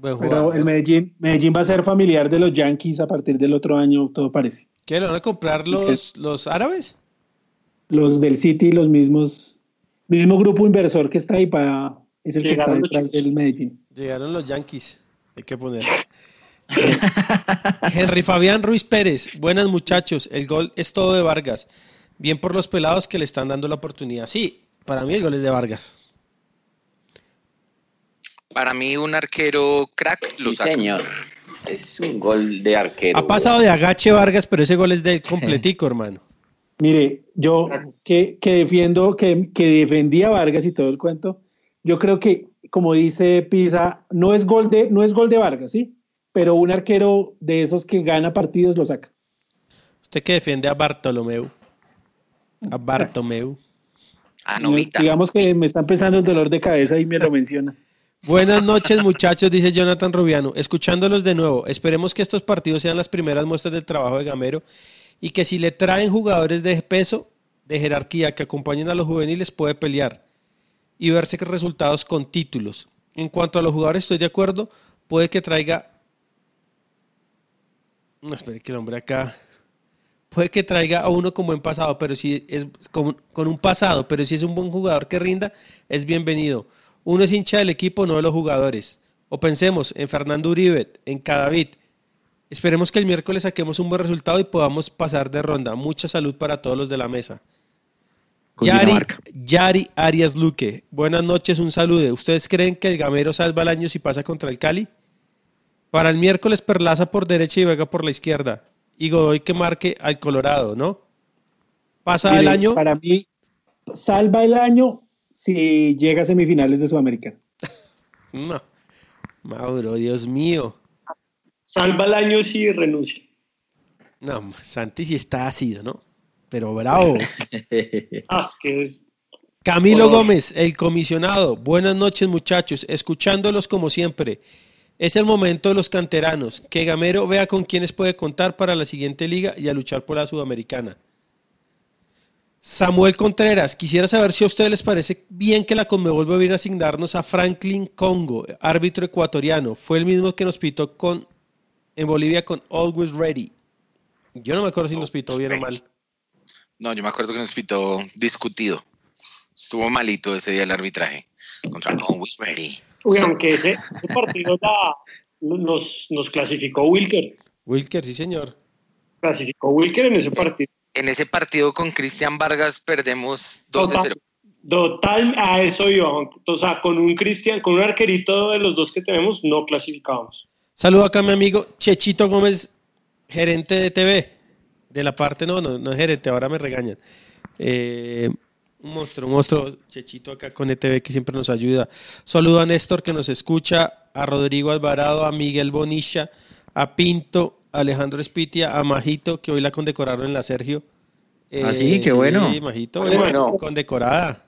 Pero el Medellín, Medellín va a ser familiar de los Yankees a partir del otro año, todo parece. ¿Qué, lo van a comprar los, los árabes? Los del City, los mismos, mismo grupo inversor que está ahí para, es el que está detrás del Medellín. Llegaron los Yankees. Hay que poner. Eh, Henry Fabián Ruiz Pérez. Buenas muchachos. El gol es todo de Vargas. Bien por los pelados que le están dando la oportunidad. Sí, para mí el gol es de Vargas. Para mí, un arquero crack lo Sí, saca. señor. Es un gol de arquero. Ha pasado de agache Vargas, pero ese gol es del completico, hermano. Mire, yo que, que defiendo, que, que defendía a Vargas y todo el cuento, yo creo que, como dice Pisa, no es gol de, no es gol de Vargas, ¿sí? Pero un arquero de esos que gana partidos lo saca. Usted que defiende a Bartolomeu. A Bartomeu. Ah, novita. Digamos que me está empezando el dolor de cabeza y me lo menciona. Buenas noches, muchachos, dice Jonathan Rubiano. Escuchándolos de nuevo, esperemos que estos partidos sean las primeras muestras del trabajo de Gamero y que si le traen jugadores de peso, de jerarquía, que acompañen a los juveniles, puede pelear y verse que resultados con títulos. En cuanto a los jugadores, estoy de acuerdo, puede que traiga. No, espere que el hombre acá. Puede que traiga a uno con buen pasado, pero si es con, con un pasado, pero si es un buen jugador que rinda, es bienvenido. Uno es hincha del equipo, no de los jugadores. O pensemos en Fernando Uribe, en Cadavid. Esperemos que el miércoles saquemos un buen resultado y podamos pasar de ronda. Mucha salud para todos los de la mesa. Yari. Yari Arias Luque, buenas noches, un saludo. ¿Ustedes creen que el Gamero salva el año si pasa contra el Cali? Para el miércoles Perlaza por derecha y Vega por la izquierda. Y Godoy que marque al Colorado, ¿no? Pasa el año. Para mí, salva el año si llega a semifinales de Sudamericana. No. Mauro, Dios mío. Salva el año si renuncia. No, Santi sí está ácido, ¿no? Pero bravo. Camilo. Gómez, el comisionado. Buenas noches, muchachos. Escuchándolos como siempre. Es el momento de los canteranos. Que Gamero vea con quiénes puede contar para la siguiente liga y a luchar por la Sudamericana. Samuel Contreras, quisiera saber si a ustedes les parece bien que la Conmebol va a ir a asignarnos a Franklin Congo, árbitro ecuatoriano. Fue el mismo que nos pitó con, en Bolivia con Always Ready. Yo no me acuerdo si nos pitó bien o mal. No, yo me acuerdo que nos pitó discutido. Estuvo malito ese día el arbitraje contra Always Ready. Uy, aunque ese, ese partido la- nos, nos clasificó Wilker. Wilker, sí señor. Clasificó Wilker en ese partido. En ese partido con Cristian Vargas perdemos 2-0. Total, total, a eso iba. O sea, con un Cristian, con un arquerito de los dos que tenemos, no clasificábamos. Saludo acá a mi amigo Chechito Gómez, gerente de TV. De la parte, no, no, no es gerente, ahora me regañan. Eh, un monstruo, un monstruo, Chechito acá con ETV que siempre nos ayuda. Saludo a Néstor que nos escucha, a Rodrigo Alvarado, a Miguel Bonilla, a Pinto, a Alejandro Espitia, a Majito, que hoy la condecoraron en la Sergio. Eh, Ah, sí, qué bueno. Sí, Majito, Qué es bueno. condecorada.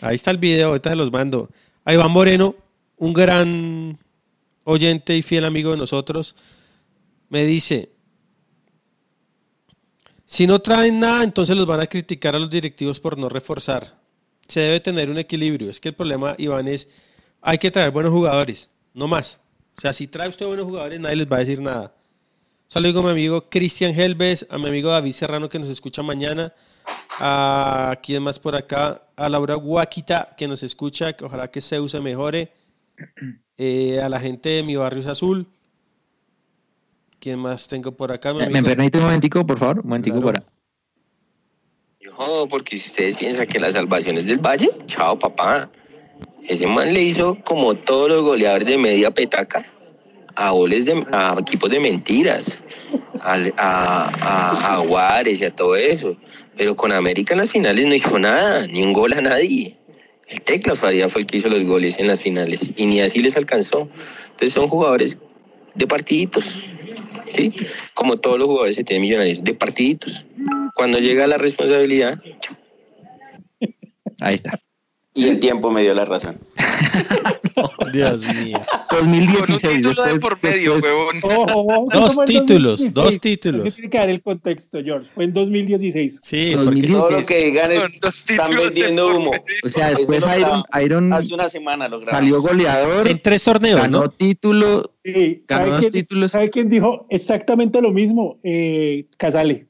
Ahí está el video, ahorita se los mando. A Iván Moreno, un gran oyente y fiel amigo de nosotros, me dice, si no traen nada, entonces los van a criticar a los directivos por no reforzar. Se debe tener un equilibrio. Es que el problema, Iván, es, hay que traer buenos jugadores, no más. O sea, si trae usted buenos jugadores, nadie les va a decir nada. Saludo a mi amigo Cristian Helves, a mi amigo David Serrano que nos escucha mañana. A quién más por acá, a Laura Guaquita que nos escucha, que ojalá que Zeus se mejore. Eh, a la gente de mi barrio es azul. ¿Quién más tengo por acá? Mi ¿Me amigo- permite un momentico, por favor? Un momentico Claro. por No, porque si ustedes piensan que la salvación es del Valle, chao papá. Ese man le hizo como todos los goleadores de media petaca a goles de a equipos de mentiras, al- a, a Jaguares y a todo eso. Pero con América en las finales no hizo nada, ni un gol a nadie. El Tecla Faría fue el que hizo los goles en las finales y ni así les alcanzó. Entonces son jugadores de partiditos, ¿sí? Como todos los jugadores que tienen millonarios, de partiditos. Cuando llega la responsabilidad, Ahí está. Y el tiempo me dio la razón. Dios mío. 2016. Con un título de después- por medio, después- huevón. Ojo, ojo, Dos eso fue en títulos, 2016. dos títulos. que dar el contexto, George. Fue en 2016. Sí, Dos porque mil Todo dieciséis. lo que digan es, dos están vendiendo humo. O sea, después Iron. Iron Hace una semana lo grabamos. salió goleador, en tres torneos, ganó ¿no? título. Sí, Ganó ¿sabe dos quién, títulos. ¿Sabe quién dijo exactamente lo mismo? Eh, Casale.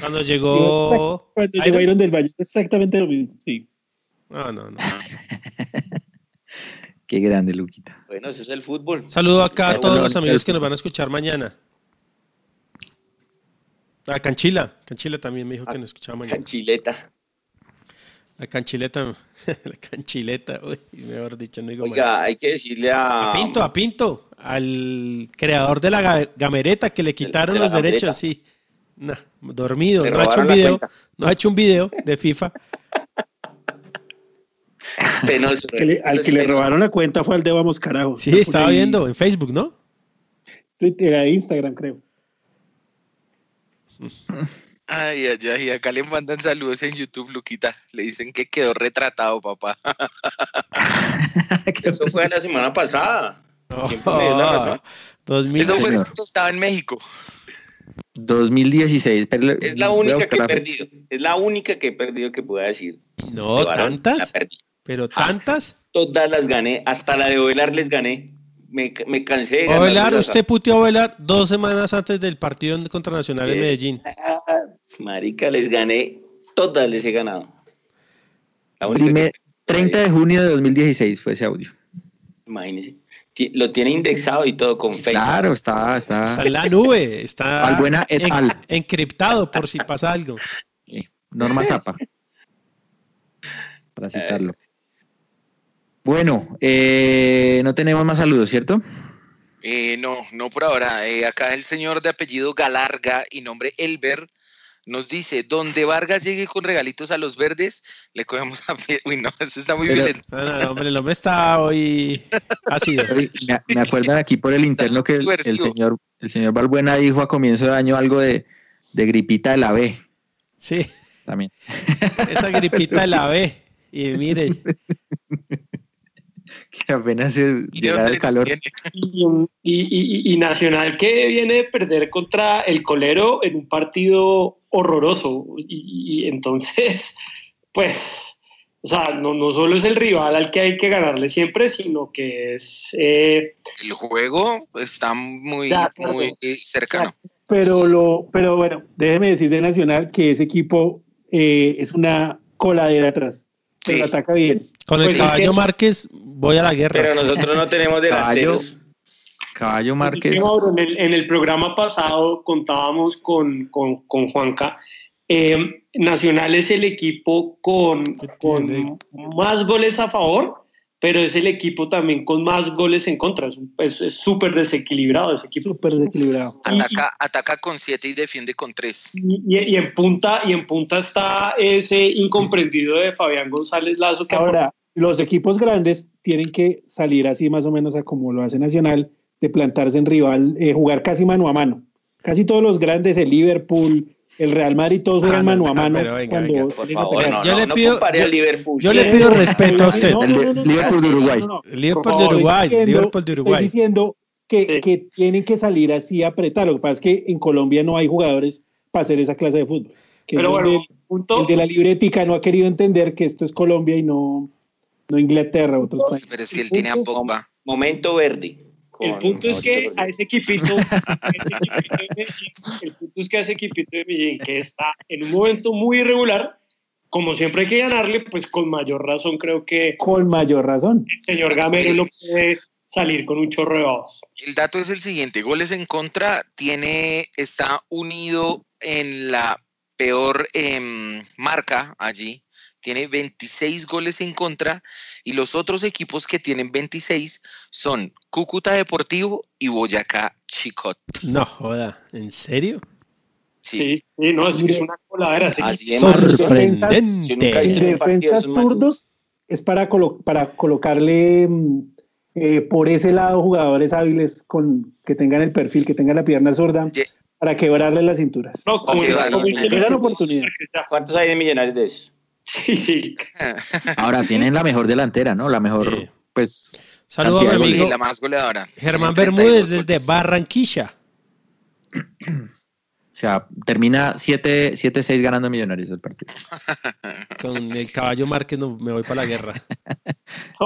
Cuando llegó. Cuando llegó Iron del Valle, exactamente lo mismo. Sí. No, no, no. Qué grande, Luquita. Bueno, eso es el fútbol. Saludo acá a todos los amigos que nos van a escuchar mañana. A Canchila. Canchila también me dijo que nos escuchaba mañana. Canchileta. La Canchileta. La Canchileta. Uy, mejor dicho, no digo Oiga, más. hay que decirle a... A Pinto, a Pinto. Al creador de la ga- gamereta que le quitaron de los derechos, sí. Nah, dormido. No ha hecho un video. cuenta. No ha hecho un video de FIFA. Penoso. Que le- al que le robaron la cuenta fue al de Vamos Carajo. Sí, estaba viendo en Facebook, ¿no? Twitter, e Instagram, creo. Ay, ay, ay, acá le mandan saludos en YouTube, Luquita. Le dicen que quedó retratado, papá. Eso fue la semana pasada. Dio la razón. 2000. Eso fue señor. cuando estaba en México. 2016. pero le- Es la única que he perdido. Es la única que he perdido que pueda decir. No, tantas. Pero tantas. Todas las gané. Hasta la de Ovelar les gané. Me, me cansé de ganar. Ovelar, usted puteó a Ovelar dos semanas antes del partido contra Nacional en Eh. Medellín. Marica, les gané. Todas les he ganado. La única Primer- que- 30 de junio de 2016 fue ese audio. Imagínese. Ti- Lo tiene indexado y todo con Facebook. Claro, está, está. Está en la nube, está Balbuena et en- al. encriptado por si pasa algo. Norma Zapa. Para citarlo. Bueno, eh, no tenemos más saludos, ¿cierto? Eh, no, no por ahora. Eh, acá el señor de apellido Galarga y nombre Elber nos dice, donde Vargas llegue con regalitos a los verdes, le cogemos a pie. Uy, no, eso está muy Pero- violento. No, no, no, hombre, el hombre está hoy ácido. Me, me acuerdan aquí por el interno que el, señor el señor Balbuena dijo a comienzo de año algo de, de gripita de la B Sí, también. esa gripita de la B. Y mire, Que apenas se Mire llegara dónde el calor. Y, y- y- y Nacional que viene de perder contra el Colero en un partido horroroso. Y, y entonces, pues, o sea, no, no solo es el rival al que hay que ganarle siempre, sino que es... eh, El juego está muy, muy cercano. Pero, lo, pero bueno, déjeme decir de Nacional que ese equipo eh, es una coladera atrás. Pero Sí. ataca bien. Con el Pues es caballo que- Márquez voy a la guerra. Pero nosotros no tenemos Caballo, delanteros. Caballo Márquez. Sí, Mauro, en, el, en el programa pasado contábamos con, con, con Juanca. eh, Nacional es el equipo con, ¿Qué con más goles a favor, pero es el equipo también con más goles en contra. Es un- Es es súper desequilibrado ese equipo. Súper desequilibrado. Ataca, ataca con 7 y defiende con 3. Y, y- y en punta, y en punta está ese incomprendido de Fabián González Lazo que Ahora, los equipos grandes tienen que salir así más o menos a como lo hace Nacional, de plantarse en rival, eh, jugar casi mano a mano. Casi todos los grandes, el Liverpool, el Real Madrid, todos Ah, juegan no, mano a no, mano. pero venga, cuando venga, Por favor, no, Yo no, le pido- yo- Liverpool. yo le pido respeto a usted. El Liverpool de Uruguay. Liverpool de Uruguay, Estoy diciendo- Liverpool de Uruguay. Estoy diciendo que, Sí. que tienen que salir así a apretar. Lo que pasa es que en Colombia no hay jugadores para hacer esa clase de fútbol. Que Pero bueno, donde punto, el de la libretica no ha querido entender que esto es Colombia y no, no Inglaterra, otros países. Pero si él tiene a Pogba. Momento verde. El punto es que a ese equipito, a ese equipito de Medellín, el punto es que a ese equipito de Medellín, que está en un momento muy irregular, como siempre hay que ganarle, pues con mayor razón creo que Con mayor razón. el señor Gamero no puede salir con un chorro de babos. El dato es el siguiente, goles en contra, tiene, está unido en la peor em, marca allí, tiene 26 goles en contra y los otros equipos que tienen 26 son Cúcuta Deportivo y Boyacá Chicot. No joda, ¿en serio? Sí, Sí, no, es que es una coladera. Así Sorprendente. En defensas zurdos es para, colo- para colocarle mm, eh, por ese lado jugadores hábiles con que tengan el perfil, que tengan la pierna zurda, Ye- para quebrarle las cinturas. No, como Ok, el- vale, como el- vale. Gran oportunidad. ¿Cuántos hay de millonarios de esos? Sí, sí. Ahora tienen la mejor delantera, ¿no? La mejor, Sí. pues. Saludo a mi Sí, amigo la más goleadora. Germán Tiene 32 Bermúdez desde goles. Barranquilla. O sea, termina 7-6 ganando Millonarios el partido. Con el caballo Márquez no, me voy para la guerra.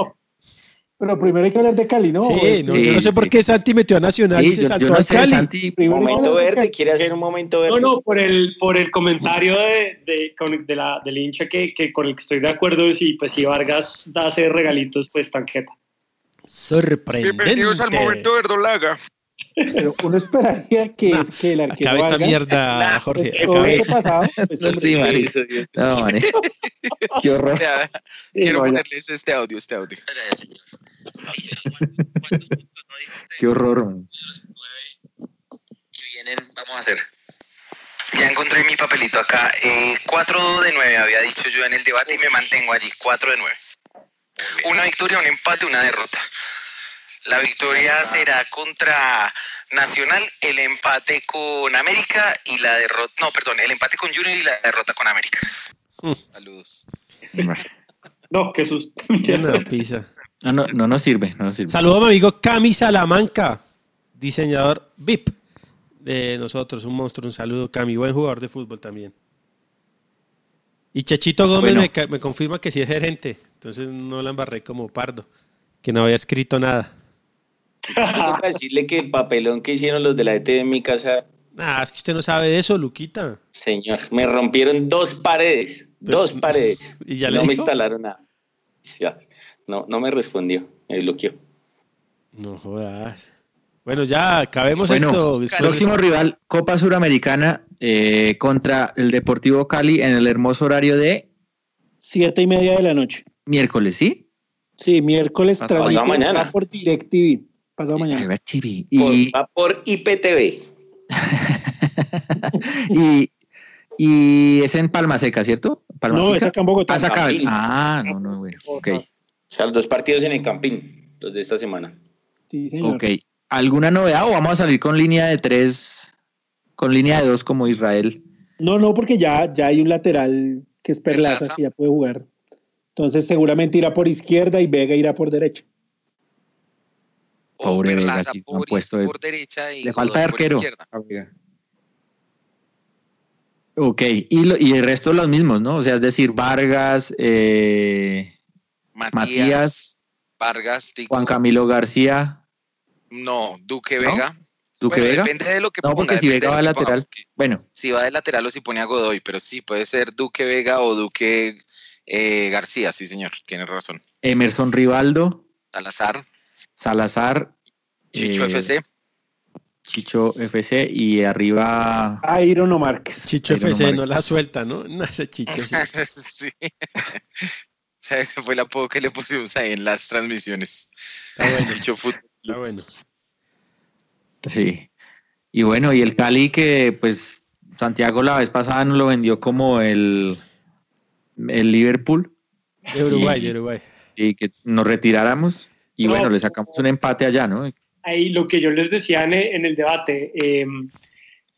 Pero primero hay que hablar de Cali, ¿no? sí, Es- no, Sí, yo no sé por sí. qué Santi metió a Nacional y Sí, se yo, saltó yo no al sé, Cali. Santi, Momento verde, quiere hacer un momento verde. No, no, por el, por el comentario de, de, con- de la, del hincha que, que con el que estoy de acuerdo es si, pues, si Vargas da hacer regalitos, pues tanqueta. Sorprendente. verdolaga. Pero uno esperaría que, Nah, que el arquero Acabe esta Vargas, mierda, Jorge. todo acabe esto esta. pasado, pues, hombre, Sí. No, marica. Qué horror. Quiero no, ya. ponerles este audio, este audio. Qué horror. Y vienen, vamos a hacer. Ya encontré mi papelito acá. Eh, 4 de 9 había dicho yo en el debate y me mantengo allí. 4 de 9. Una victoria, un empate, una derrota. La victoria será contra Nacional, el empate con América y la derrota. No, perdón, el empate con Junior y la derrota con América. Saludos. No, qué susto. Una pizza. No, no, no nos sirve, no nos sirve. Saludo a mi amigo Cami Salamanca, diseñador VIP de nosotros, un monstruo, un saludo, Cami, buen jugador de fútbol también. Y Chechito Gómez Bueno. me, confirma que sí es gerente, entonces no la embarré como pardo, que no había escrito nada. Toca decirle que el papelón que hicieron los de la ET en mi casa, Ah, es que usted no sabe de eso, Luquita. señor, me rompieron dos paredes, dos paredes. ¿Y ya le no me instalaron nada. No, no me respondió, me bloqueó. No jodas. Bueno, ya acabemos Bueno, esto. después próximo rival, Copa Suramericana eh, contra el Deportivo Cali en el hermoso horario de Siete y media de la noche. miércoles, ¿sí? Sí, miércoles Pasado mañana. por DirecTV. Pasado Se mañana. ve chivi. Por, Y, va por IPTV. y, y es en Palma Seca, ¿cierto? Palma No, Seca. es acá en Bogotá. Ah, acá. Ah, no, no, bueno. Ok. O sea, los dos partidos en el Campín, los de esta semana. Sí, señor. Ok. ¿Alguna novedad o vamos a salir con línea de tres, con línea de dos como Israel? No, no, porque ya, ya hay un lateral que es Perlaza, Perlaza. que ya puede jugar. Entonces seguramente irá por izquierda y Vega irá por derecha. Pobre Vega, Perlaza sí, no han por, puesto el- por derecha y Le falta por arquero. izquierda. Ok, y, lo- y el resto los mismos, ¿no? O sea, es decir, Vargas, eh, Matías, Matías, Vargas, Tico, Juan Camilo García, No, Duque ¿No? Vega. Duque Bueno, Vega. Depende de lo que No, ponga, porque si Vega de va ponga, lateral. Bueno, Si va de lateral o si pone a Godoy, pero sí, puede ser Duque Vega o Duque eh, García, sí señor, tiene razón. Emerson Rivaldo, Salazar, Salazar, Chicho eh, FC, Chicho FC y arriba Iron o Márquez. Chicho FC no la suelta, ¿no? No, ese Chicho sí. sí. O sea, ese fue el apodo que le pusimos ahí en las transmisiones. Está bueno, Chicho Fútbol. está bueno. Sí. Y bueno, y el Cali que pues Santiago la vez pasada nos lo vendió como el, el Liverpool De Uruguay, Y- de Uruguay. y que nos retiráramos y No. bueno, le sacamos un empate allá, ¿no? ahí lo que yo les decía en, en el debate, eh,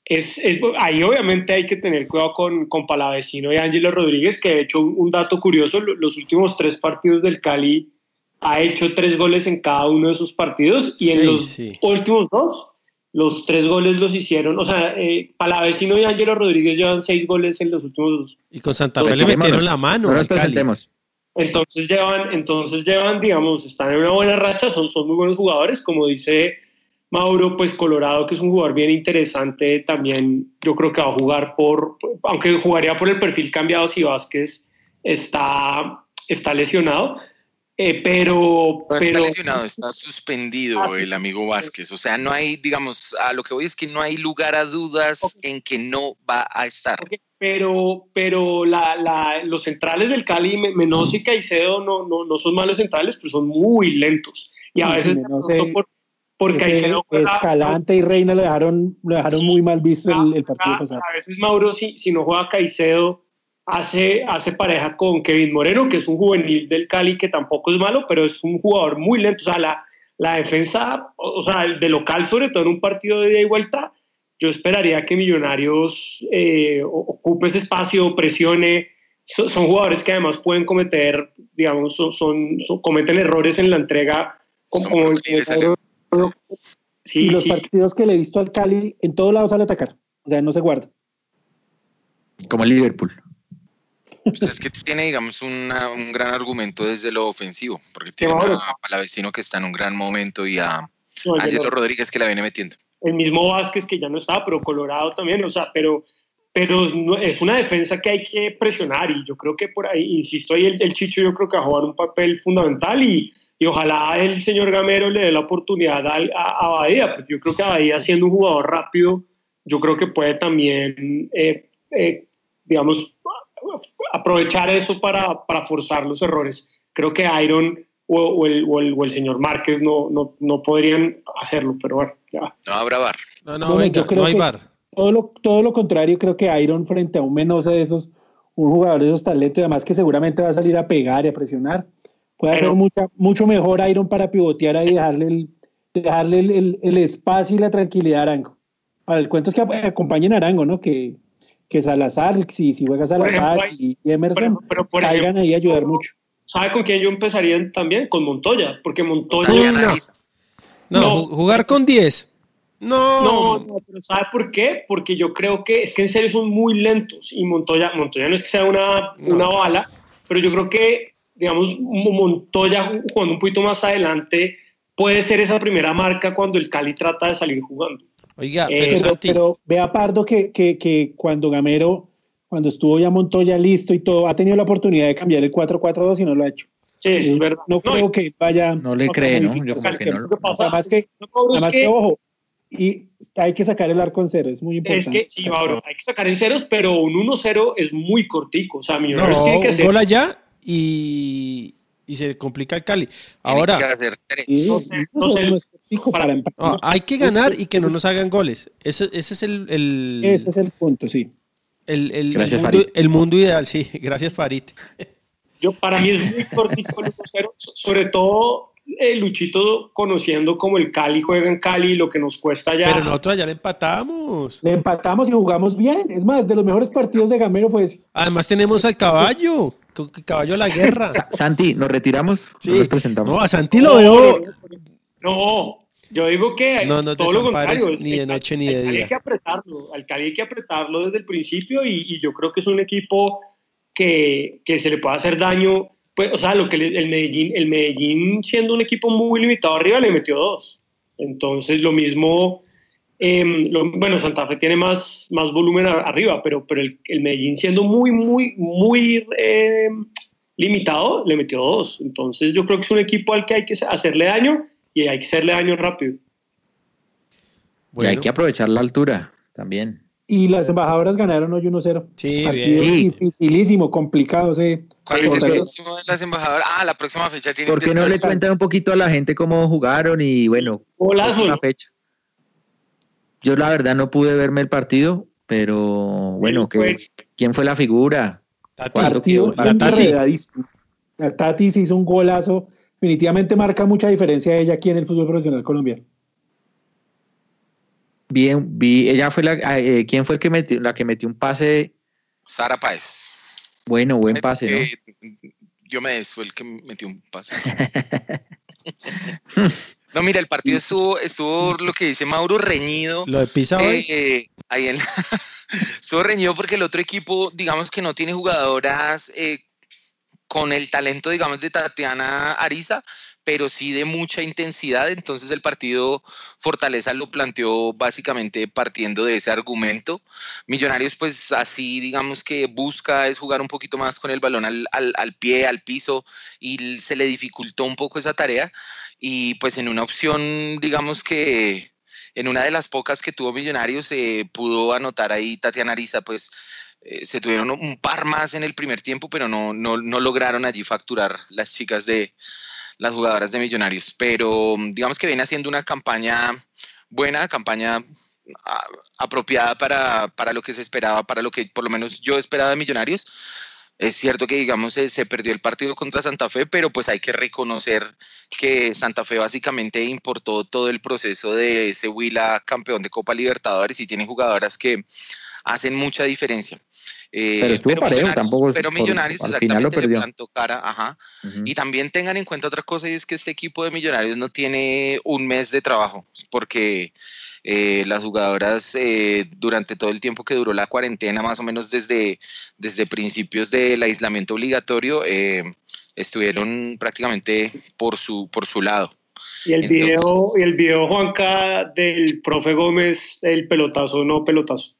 es, es- ahí obviamente hay que tener cuidado con, con Palavecino y Ángelo Rodríguez, que de hecho un, un dato curioso, lo- los últimos tres partidos del Cali ha hecho tres goles en cada uno de sus partidos y en Sí, los sí. últimos dos, los tres goles los hicieron, o sea, eh, Palavecino y Ángelo Rodríguez llevan seis goles en los últimos dos. Y con Santa Fe le metieron la mano. No nos presentemos. Entonces llevan, entonces llevan, digamos, están en una buena racha, son, son muy buenos jugadores, como dice Mauro, pues Colorado, que es un jugador bien interesante, también yo creo que va a jugar por, aunque jugaría por el perfil cambiado si Vázquez está, está lesionado, eh, pero, No está pero lesionado, está suspendido el amigo Vázquez. O sea, no hay, digamos, a lo que voy es que no hay lugar a dudas en que no va a estar. pero, pero la, la- los centrales del Cali, Me- Menos y Caicedo, no, no, no son malos centrales, pero son muy lentos. Y a Sí, veces, pronto, eh, por, por Ese Caicedo, juega- Escalante y Reina lo dejaron, lo dejaron muy mal visto el, el partido a, pasado. a veces Mauro, si, si no juega Caicedo, hace, hace pareja con Kevin Moreno, que es un juvenil del Cali que tampoco es malo, pero es un jugador muy lento. O sea, la, la defensa, o, sea, el de local, sobre todo en un partido de ida y vuelta, yo esperaría que Millonarios eh, ocupe ese espacio, presione. So- son jugadores que además pueden cometer, digamos, son, son- son- cometen errores en la entrega. Como, como- Sí, y los sí. partidos que le he visto al Cali, en todos lados sale a atacar. O sea, no se guarda. Como el Liverpool. Pues es que tiene, digamos, una- un gran argumento desde lo ofensivo, porque tiene a Palavecino que está en un gran momento y a No, Ángelo los- Rodríguez que la viene metiendo. el mismo Vázquez que ya no está, pero Colorado también, o sea, pero, pero no- es una defensa que hay que presionar y yo creo que por ahí, insisto, ahí el, el Chicho yo creo que va a jugar un papel fundamental y, y ojalá el señor Gamero le dé la oportunidad al- a, a Bahía, porque yo creo que Bahía siendo un jugador rápido, yo creo que puede también, eh, eh, digamos, aprovechar eso para, para forzar los errores. Creo que Iron o, o el, o el- o el señor Márquez no, no, no podrían hacerlo, pero bueno, ya. No habrá bar. No, no, Bueno, venga, yo creo no hay bar. Todo lo, todo lo contrario, creo que Iron frente a un Mendoza de esos, un jugador de esos talentos, y además que seguramente va a salir a pegar y a presionar, puede Pero- hacer mucha, mucho mejor Iron para pivotear ahí y dejarle, el, dejarle el, el- el espacio y la tranquilidad a Arango. Para el cuento es que acompañen a Arango, ¿no? Que, que Salazar, si, si juega Salazar ejemplo, y, y Emerson, Pero, pero por caigan ejemplo, ahí a ayudar mucho. ¿sabe con quién yo empezaría también? Con Montoya, porque Montoya... No. jugar con 10. No. No, no, pero ¿sabe por qué? Porque yo creo que es que en serio son muy lentos y Montoya, Montoya no es que sea una, No. una bala, pero yo creo que, digamos, Mo- Montoya jugando un poquito más adelante puede ser esa primera marca cuando el Cali trata de salir jugando. Oiga, Eh, pero, Pero, Santi, pero vea Pardo que, que, que cuando Gamero, cuando estuvo ya Montoya listo y todo, ha tenido la oportunidad de cambiar el 4-4-2 y no lo ha hecho. Sí, eso Eh, es verdad. No, creo que vaya. No le cree, ¿no? modificar. Yo creo que no. Lo que pasa- Además que, es además ojo, y hay que sacar el arco en cero, es muy Es importante. que sí, Mauro, hay que sacar en ceros, pero un 1-0 es muy cortico. O sea, Millonarios no, tiene que gol allá y, y se complica el Cali. Ahora, hay que ganar y que no nos hagan goles. Ese, ese es el, el, Ese es el punto, sí. el, el- el Gracias, mundo, Farid. el mundo ideal, sí. Gracias, Farid. Yo, para mí es muy cortico el 1-0, so- sobre todo eh, Luchito conociendo como el Cali juega en Cali, lo que nos cuesta ya. Pero nosotros ya le empatamos. Le empatamos y jugamos bien. Es más, de los mejores partidos de Gamero fue ese. Además tenemos al caballo. Caballo a la guerra. Sa- Santi, ¿nos retiramos? Sí. ¿Nos presentamos? No, a Santi lo veo. No, yo digo que No nos todo lo contrario. ni de noche ni de día. Hay que apretarlo, al Cali hay que apretarlo desde el principio y, y yo creo que es un equipo que, que se le puede hacer daño. Pues, o sea, lo que el Medellín, el Medellín siendo un equipo muy limitado arriba le metió dos. Entonces lo mismo, em, lo- bueno, Santa Fe tiene más, más volumen a- arriba, pero, pero el, el Medellín siendo muy, muy, muy em, limitado, le metió dos. Entonces yo creo que es un equipo al que hay que hacerle daño y hay que hacerle daño rápido. Y hay que aprovechar la altura también. Y las embajadoras ganaron hoy 1-0. Sí, Partido bien. dificilísimo, complicado. ese. ¿Cuál es el próximo de las embajadoras? Ah, la próxima fecha tiene ¿Por qué no le cuentan un poquito a la gente cómo jugaron y bueno, una fecha? Yo la verdad no pude verme el partido, pero bueno, que. ¿quién fue la figura? Tati, la Tati. enredadísimo. La Tati se hizo un golazo. Definitivamente marca mucha diferencia ella aquí en el fútbol profesional colombiano. Bien, vi, ella fue la, ah, eh, ¿quién fue el que metió, la que metió un pase? Sara Páez. Bueno, buen pase, ¿no? Eh, Diomedes fue el que metió un pase. No, mira, el partido estuvo, estuvo lo que dice Mauro reñido. Lo de Pisa hoy. Eh, ahí en- estuvo reñido porque el otro equipo, digamos que no tiene jugadoras eh, con el talento, digamos, de Tatiana Ariza, pero sí de mucha intensidad. Entonces el partido Fortaleza lo planteó básicamente partiendo de ese argumento. Millonarios, pues así, digamos que busca es jugar un poquito más con el balón al, al- al pie, al piso, y se le dificultó un poco esa tarea. Y pues en una opción, digamos que en una de las pocas que tuvo Millonarios, eh, pudo anotar ahí Tatiana Ariza, pues eh, se tuvieron un par más en el primer tiempo, pero no, no, no lograron allí facturar las chicas de las jugadoras de Millonarios. Pero mm, digamos que viene haciendo una campaña buena, campaña ah, apropiada para, para lo que se esperaba, para lo que por lo menos yo esperaba de Millonarios. Es cierto que, digamos, se, se perdió el partido contra Santa Fe, pero pues hay que reconocer que Santa Fe básicamente importó todo el proceso de ese Huila campeón de Copa Libertadores y tiene jugadoras que hacen mucha diferencia. Eh, Pero parejo, tampoco pero por- Millonarios al final lo exactamente le perdió. plantó cara, ajá. Y también tengan en cuenta otra cosa y es que este equipo de Millonarios no tiene un mes de trabajo porque eh, las jugadoras eh, durante todo el tiempo que duró la cuarentena, más o menos desde, desde principios del aislamiento obligatorio, eh, estuvieron prácticamente por su, por su lado. Y el Entonces- video, y el video Juanca del profe Gómez, el pelotazo no pelotazo.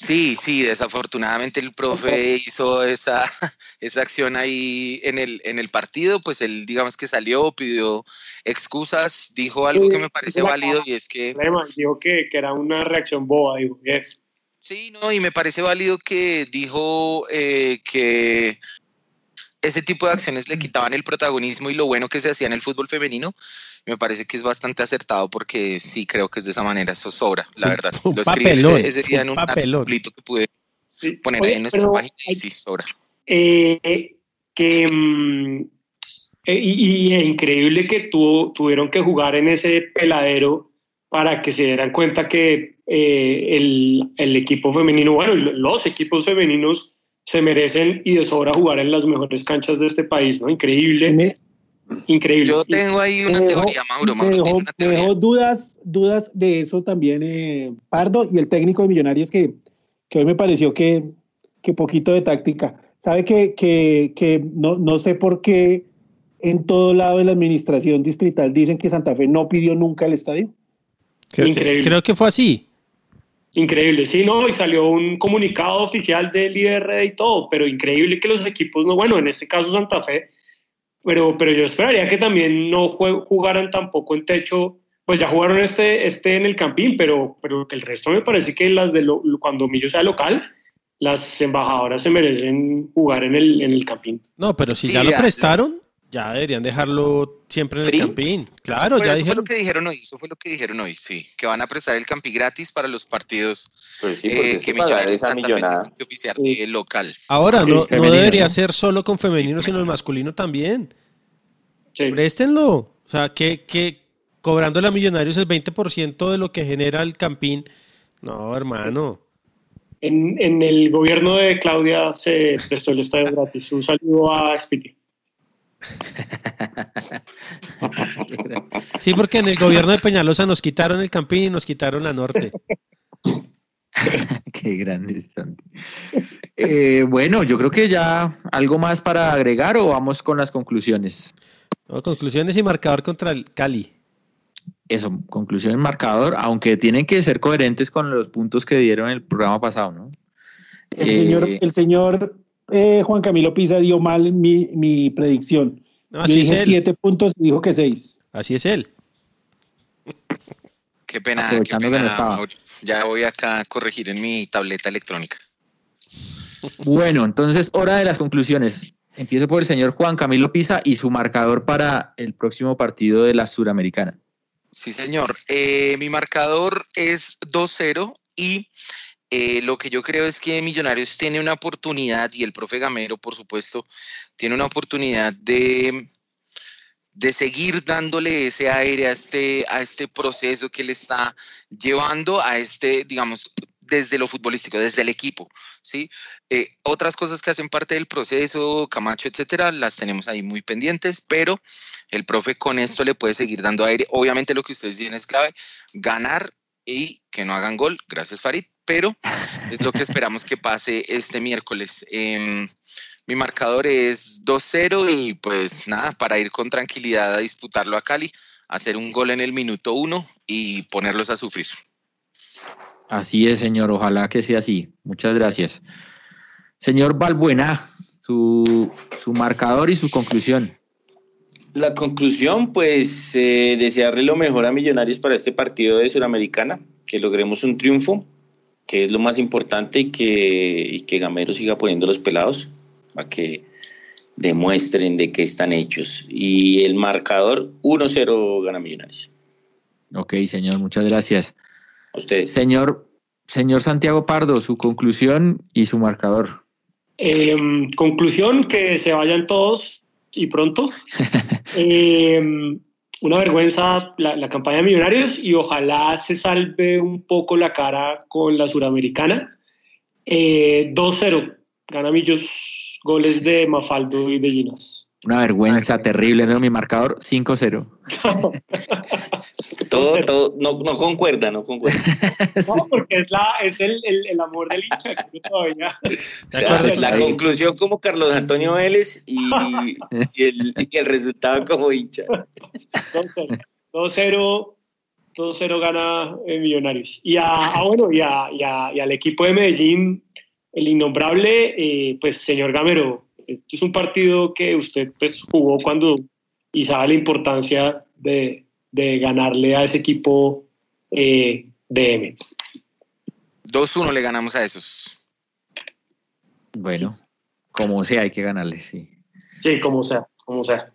Sí, sí, desafortunadamente el profe hizo esa, esa acción ahí en el, en el partido, pues él digamos que salió, pidió excusas, dijo algo que me parece válido y es que... Dijo que, que era una reacción boba, bien. Sí, no, y me parece válido que dijo eh, que ese tipo de acciones le quitaban el protagonismo y lo bueno que se hacía en el fútbol femenino. Me parece que es bastante acertado porque sí creo que es de esa manera, eso sobra, la verdad. un Lo escribí papelón, ese, ese día en un papelón. articulito que pude Sí. poner Oye, ahí en nuestra página y sí, sobra. eh, que mm, eh, y, y es increíble que tuvo, tuvieron que jugar en ese peladero para que se dieran cuenta que eh, el, el equipo femenino, bueno, los equipos femeninos se merecen y de sobra jugar en las mejores canchas de este país, ¿no? Increíble, Me, increíble. Yo tengo ahí una me dejó- teoría, Mauro. me Mauro dejó, tiene una me teoría. dejó dudas, dudas de eso también eh, Pardo y el técnico de Millonarios que, que hoy me pareció que, que poquito de táctica. Sabe que, que, que no, no sé por qué en todo lado de la administración distrital dicen que Santa Fe no pidió nunca el estadio. Creo, que, Increíble. creo que fue así. Increíble, sí, no, y salió un comunicado oficial del IRD y todo, pero increíble que los equipos no, bueno, en este caso Santa Fe, pero, pero yo esperaría que también no jugaran tampoco en techo, pues ya jugaron este, este en el Campín, pero, pero que el resto me parece que las de lo- cuando Millo sea local, las embajadoras se merecen jugar en el, en el Campín. No, pero si Sí, ya lo prestaron, ya deberían dejarlo siempre en ¿Free? el campín. Eso Claro, fue, ya eso fue dijeron. lo que dijeron hoy, eso fue lo que dijeron hoy, sí, que van a prestar el campi gratis para los partidos Pues sí, eh, porque es que Millonarios Santa Fe millonada. tienen que oficiar de local. Ahora, no, no femenino, debería ¿no? ser solo con femenino, sino el masculino también. Sí. Préstenlo. O sea, que, que cobrando a millonarios el 20% de lo que genera el campín. No, hermano. En, en el gobierno de Claudia se prestó el estadio gratis. Un saludo a Spiti. Sí, porque en el gobierno de Peñalosa nos quitaron el campín y nos quitaron la norte. Qué grande. Eh, bueno, yo creo que ya algo más para agregar o vamos con las conclusiones. No, conclusiones y marcador contra el Cali. Eso, conclusión en marcador, aunque tienen que ser coherentes con los puntos que dieron en el programa pasado, ¿no? El Eh, señor, el señor eh, Juan Camilo Pisa dio mal mi, mi predicción. No, Yo así dije él. siete puntos y dijo que seis. Así es él. Qué pena, qué Aprovechando que pena, no estaba. Mauro. Ya voy acá a corregir en mi tableta electrónica. Bueno, entonces, hora de las conclusiones. Empiezo por el señor Juan Camilo Pisa y su marcador para el próximo partido de la Suramericana. Sí, señor. Eh, mi marcador es 2-0 y eh, lo que yo creo es que Millonarios tiene una oportunidad y el profe Gamero, por supuesto, tiene una oportunidad de, de seguir dándole ese aire a este, a este proceso que le está llevando a este, digamos, desde lo futbolístico, desde el equipo, ¿sí? Eh, otras cosas que hacen parte del proceso, Camacho, etcétera, las tenemos ahí muy pendientes, pero el profe con esto le puede seguir dando aire. Obviamente lo que ustedes dicen es clave, ganar y que no hagan gol, gracias Farid, pero es lo que esperamos que pase este miércoles. Em, Mi marcador es 2-0 y pues nada, para ir con tranquilidad a disputarlo a Cali, hacer un gol en el minuto 1 y ponerlos a sufrir. Así es, señor. Ojalá que sea así. Muchas gracias. Señor Balbuena, su, su marcador y su conclusión. La conclusión, pues eh, desearle lo mejor a Millonarios para este partido de Suramericana, que logremos un triunfo, que es lo más importante, y que, y que Gamero siga poniendo los pelados, para que demuestren de qué están hechos. Y el marcador 1-0 gana Millonarios. Ok, señor, muchas gracias. A ustedes. Señor, señor Santiago Pardo, su conclusión y su marcador. Em, conclusión, que se vayan todos y pronto. Em, una vergüenza la, la campaña de Millonarios y ojalá se salve un poco la cara con la Suramericana. Eh, 2-0, gana Millos, goles de Mafaldo y de Ginas. Una vergüenza terrible, ¿no? Mi marcador 5-0. Todo, todo, no, no concuerda, no concuerda. No, porque es, la, es el, el, el amor del hincha que todavía. O sea, la conclusión como Carlos Antonio Vélez y, y el, y el resultado como hincha. 2-0. 2-0 2-0 gana eh, Millonarios. Y, a, ah, bueno, y, a, y, a, y al equipo de Medellín, el innombrable, eh, pues señor Gamero, este es un partido que usted pues, jugó cuando y sabe la importancia de, de ganarle a ese equipo eh, DM. 2-1 le ganamos a esos. Bueno, como sea, hay que ganarle, sí. Sí, como sea, como sea.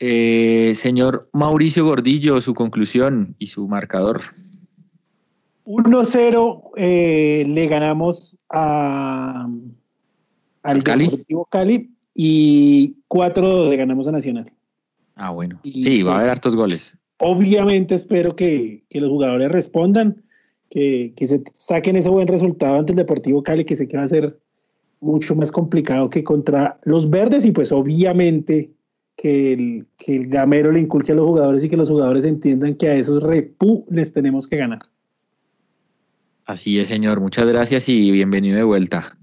Eh, señor Mauricio Gordillo, su conclusión y su marcador. 1-0 eh, le ganamos a, al Cali? Deportivo Cali y 4 le ganamos a Nacional. Ah, bueno. Y Sí, va a pues- haber hartos goles. Obviamente espero que, que los jugadores respondan, que, que se saquen ese buen resultado ante el Deportivo Cali, que sé que va a ser mucho más complicado que contra los verdes y pues obviamente que el, que el gamero le inculque a los jugadores y que los jugadores entiendan que a esos repú les tenemos que ganar. Así es, señor. Muchas gracias y bienvenido de vuelta.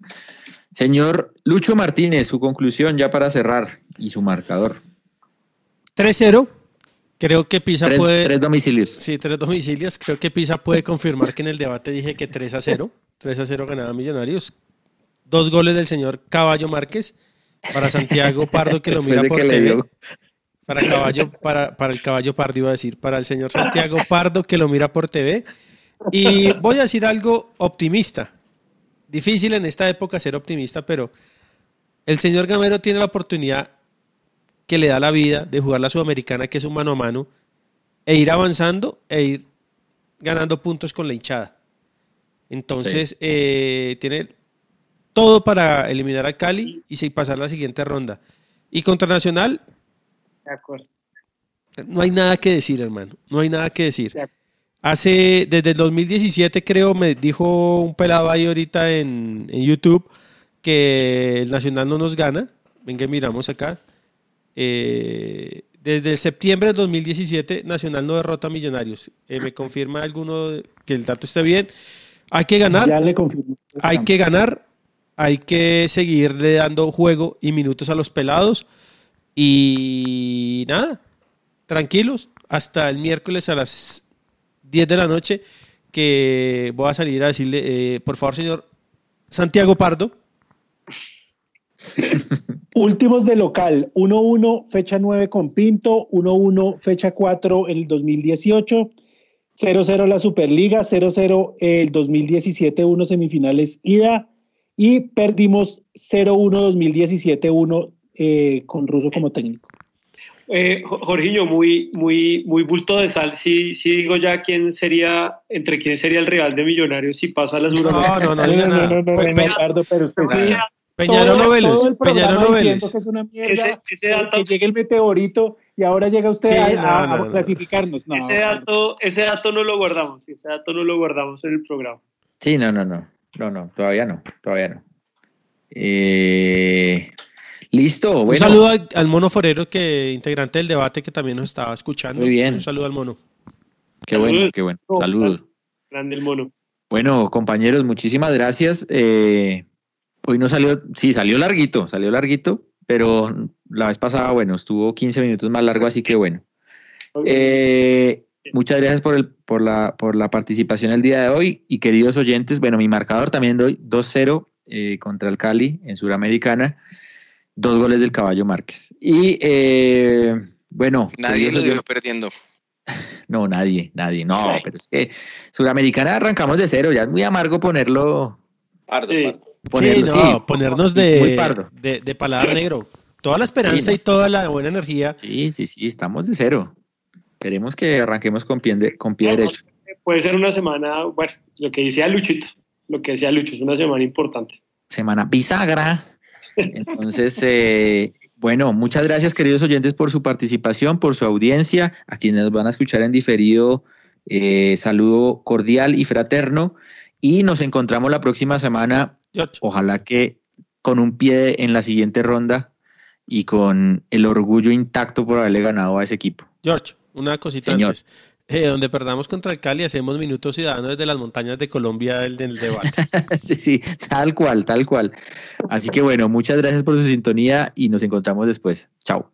Señor Lucho Martínez, su conclusión ya para cerrar y su marcador. 3-0. Creo que Pisa Tres, puede. tres domicilios. Sí, tres domicilios. Creo que Pisa puede confirmar que en el debate dije que 3 a 0. 3 a 0 ganaba Millonarios. Dos goles del señor Caballo Márquez para Santiago Pardo que lo mira por TV. Para caballo, para, para el caballo Pardo iba a decir, para el señor Santiago Pardo que lo mira por TV. Y voy a decir algo optimista. Difícil en esta época ser optimista, pero el señor Gamero tiene la oportunidad que le da la vida de jugar la Sudamericana, que es un mano a mano, e ir avanzando e ir ganando puntos con la hinchada. Entonces, eh, tiene todo para eliminar al Cali y pasar la siguiente ronda. Y contra Nacional, De acuerdo. no hay nada que decir, hermano. No hay nada que decir. De acuerdo. Hace, desde el 2017 creo, me dijo un pelado ahí ahorita en, en YouTube que el Nacional no nos gana. Venga, miramos acá. Eh, desde el septiembre del 2017, Nacional no derrota a Millonarios. Eh, ¿Me confirma alguno que el dato esté bien? Hay que ganar. Ya le confirmo. Hay que ganar, hay que seguirle dando juego y minutos a los pelados. Y nada, tranquilos, hasta el miércoles a las 10 de la noche que voy a salir a decirle, eh, por favor, señor Santiago Pardo, Últimos de local, 1-1 fecha 9 con Pinto, 1-1 fecha 4 el 2018, 0-0 la Superliga, 0-0 el 2017, 1 semifinales ida y perdimos 0-1 2017, 1 eh, con Russo como técnico. Eh, Jo- Jorginho, muy, muy, muy bulto de sal. Si, si digo ya quién sería, entre quién sería el rival de Millonarios si pasa a la no, Suramericana. no, no, No, diga no, no, nada. no, no, Pe- no, Pe- Ricardo, pero usted sí. Ese- Peñarol Vélez, Peñarol Vélez. que es una mierda, Ese- ese dato- que llegue el meteorito y ahora llega usted Sí, a, no, a- a no, no. clasificarnos. No, Ese dato, ese dato no lo guardamos, ese dato no lo guardamos en el programa. Sí, no, no, no. No, no, todavía no. Todavía no. Eh, listo. Un Bueno, saludo al, al mono forero, que integrante del debate, que también nos estaba escuchando. Muy bien. Un saludo al mono. qué bueno, qué bueno. Saludos. Grande el mono. Bueno, compañeros, muchísimas gracias. Eh, Hoy no salió, sí, salió larguito, salió larguito, pero la vez pasada, bueno, estuvo 15 minutos más largo, así que bueno. Eh, muchas gracias por, el, por, la, por la participación el día de hoy y queridos oyentes, bueno, mi marcador también doy 2-0 eh, contra el Cali en Suramericana, dos goles del Caballo Márquez. Y eh, bueno, Nadie queridos lo dio perdiendo. no, nadie, nadie, no, pero es que Suramericana arrancamos de cero, ya es muy amargo ponerlo. Pardo, Sí. pardo. Ponerlo, sí, no, sí, ponernos muy de, pardo. de, de paladar negro. Toda la esperanza Sí, no. y toda la buena energía. Sí, sí, sí, estamos de cero. Esperemos que arranquemos con pie, de- con pie No, derecho. Puede ser una semana, bueno, lo que decía Luchito, lo que decía Lucho, es una semana importante. Semana bisagra. Entonces, eh, bueno, muchas gracias, queridos oyentes, por su participación, por su audiencia. A quienes nos van a escuchar en diferido, eh, saludo cordial y fraterno. Y nos encontramos la próxima semana, ojalá que con un pie en la siguiente ronda y con el orgullo intacto por haberle ganado a ese equipo. George, una cosita Señor. antes. Eh, donde perdamos contra el Cali, hacemos minutos ciudadanos desde las montañas de Colombia el del debate. sí, sí, tal cual, tal cual. Así que bueno, muchas gracias por su sintonía y nos encontramos después. Chao.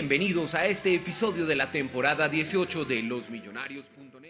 Bienvenidos a este episodio de la temporada 18 de losmillonarios.net.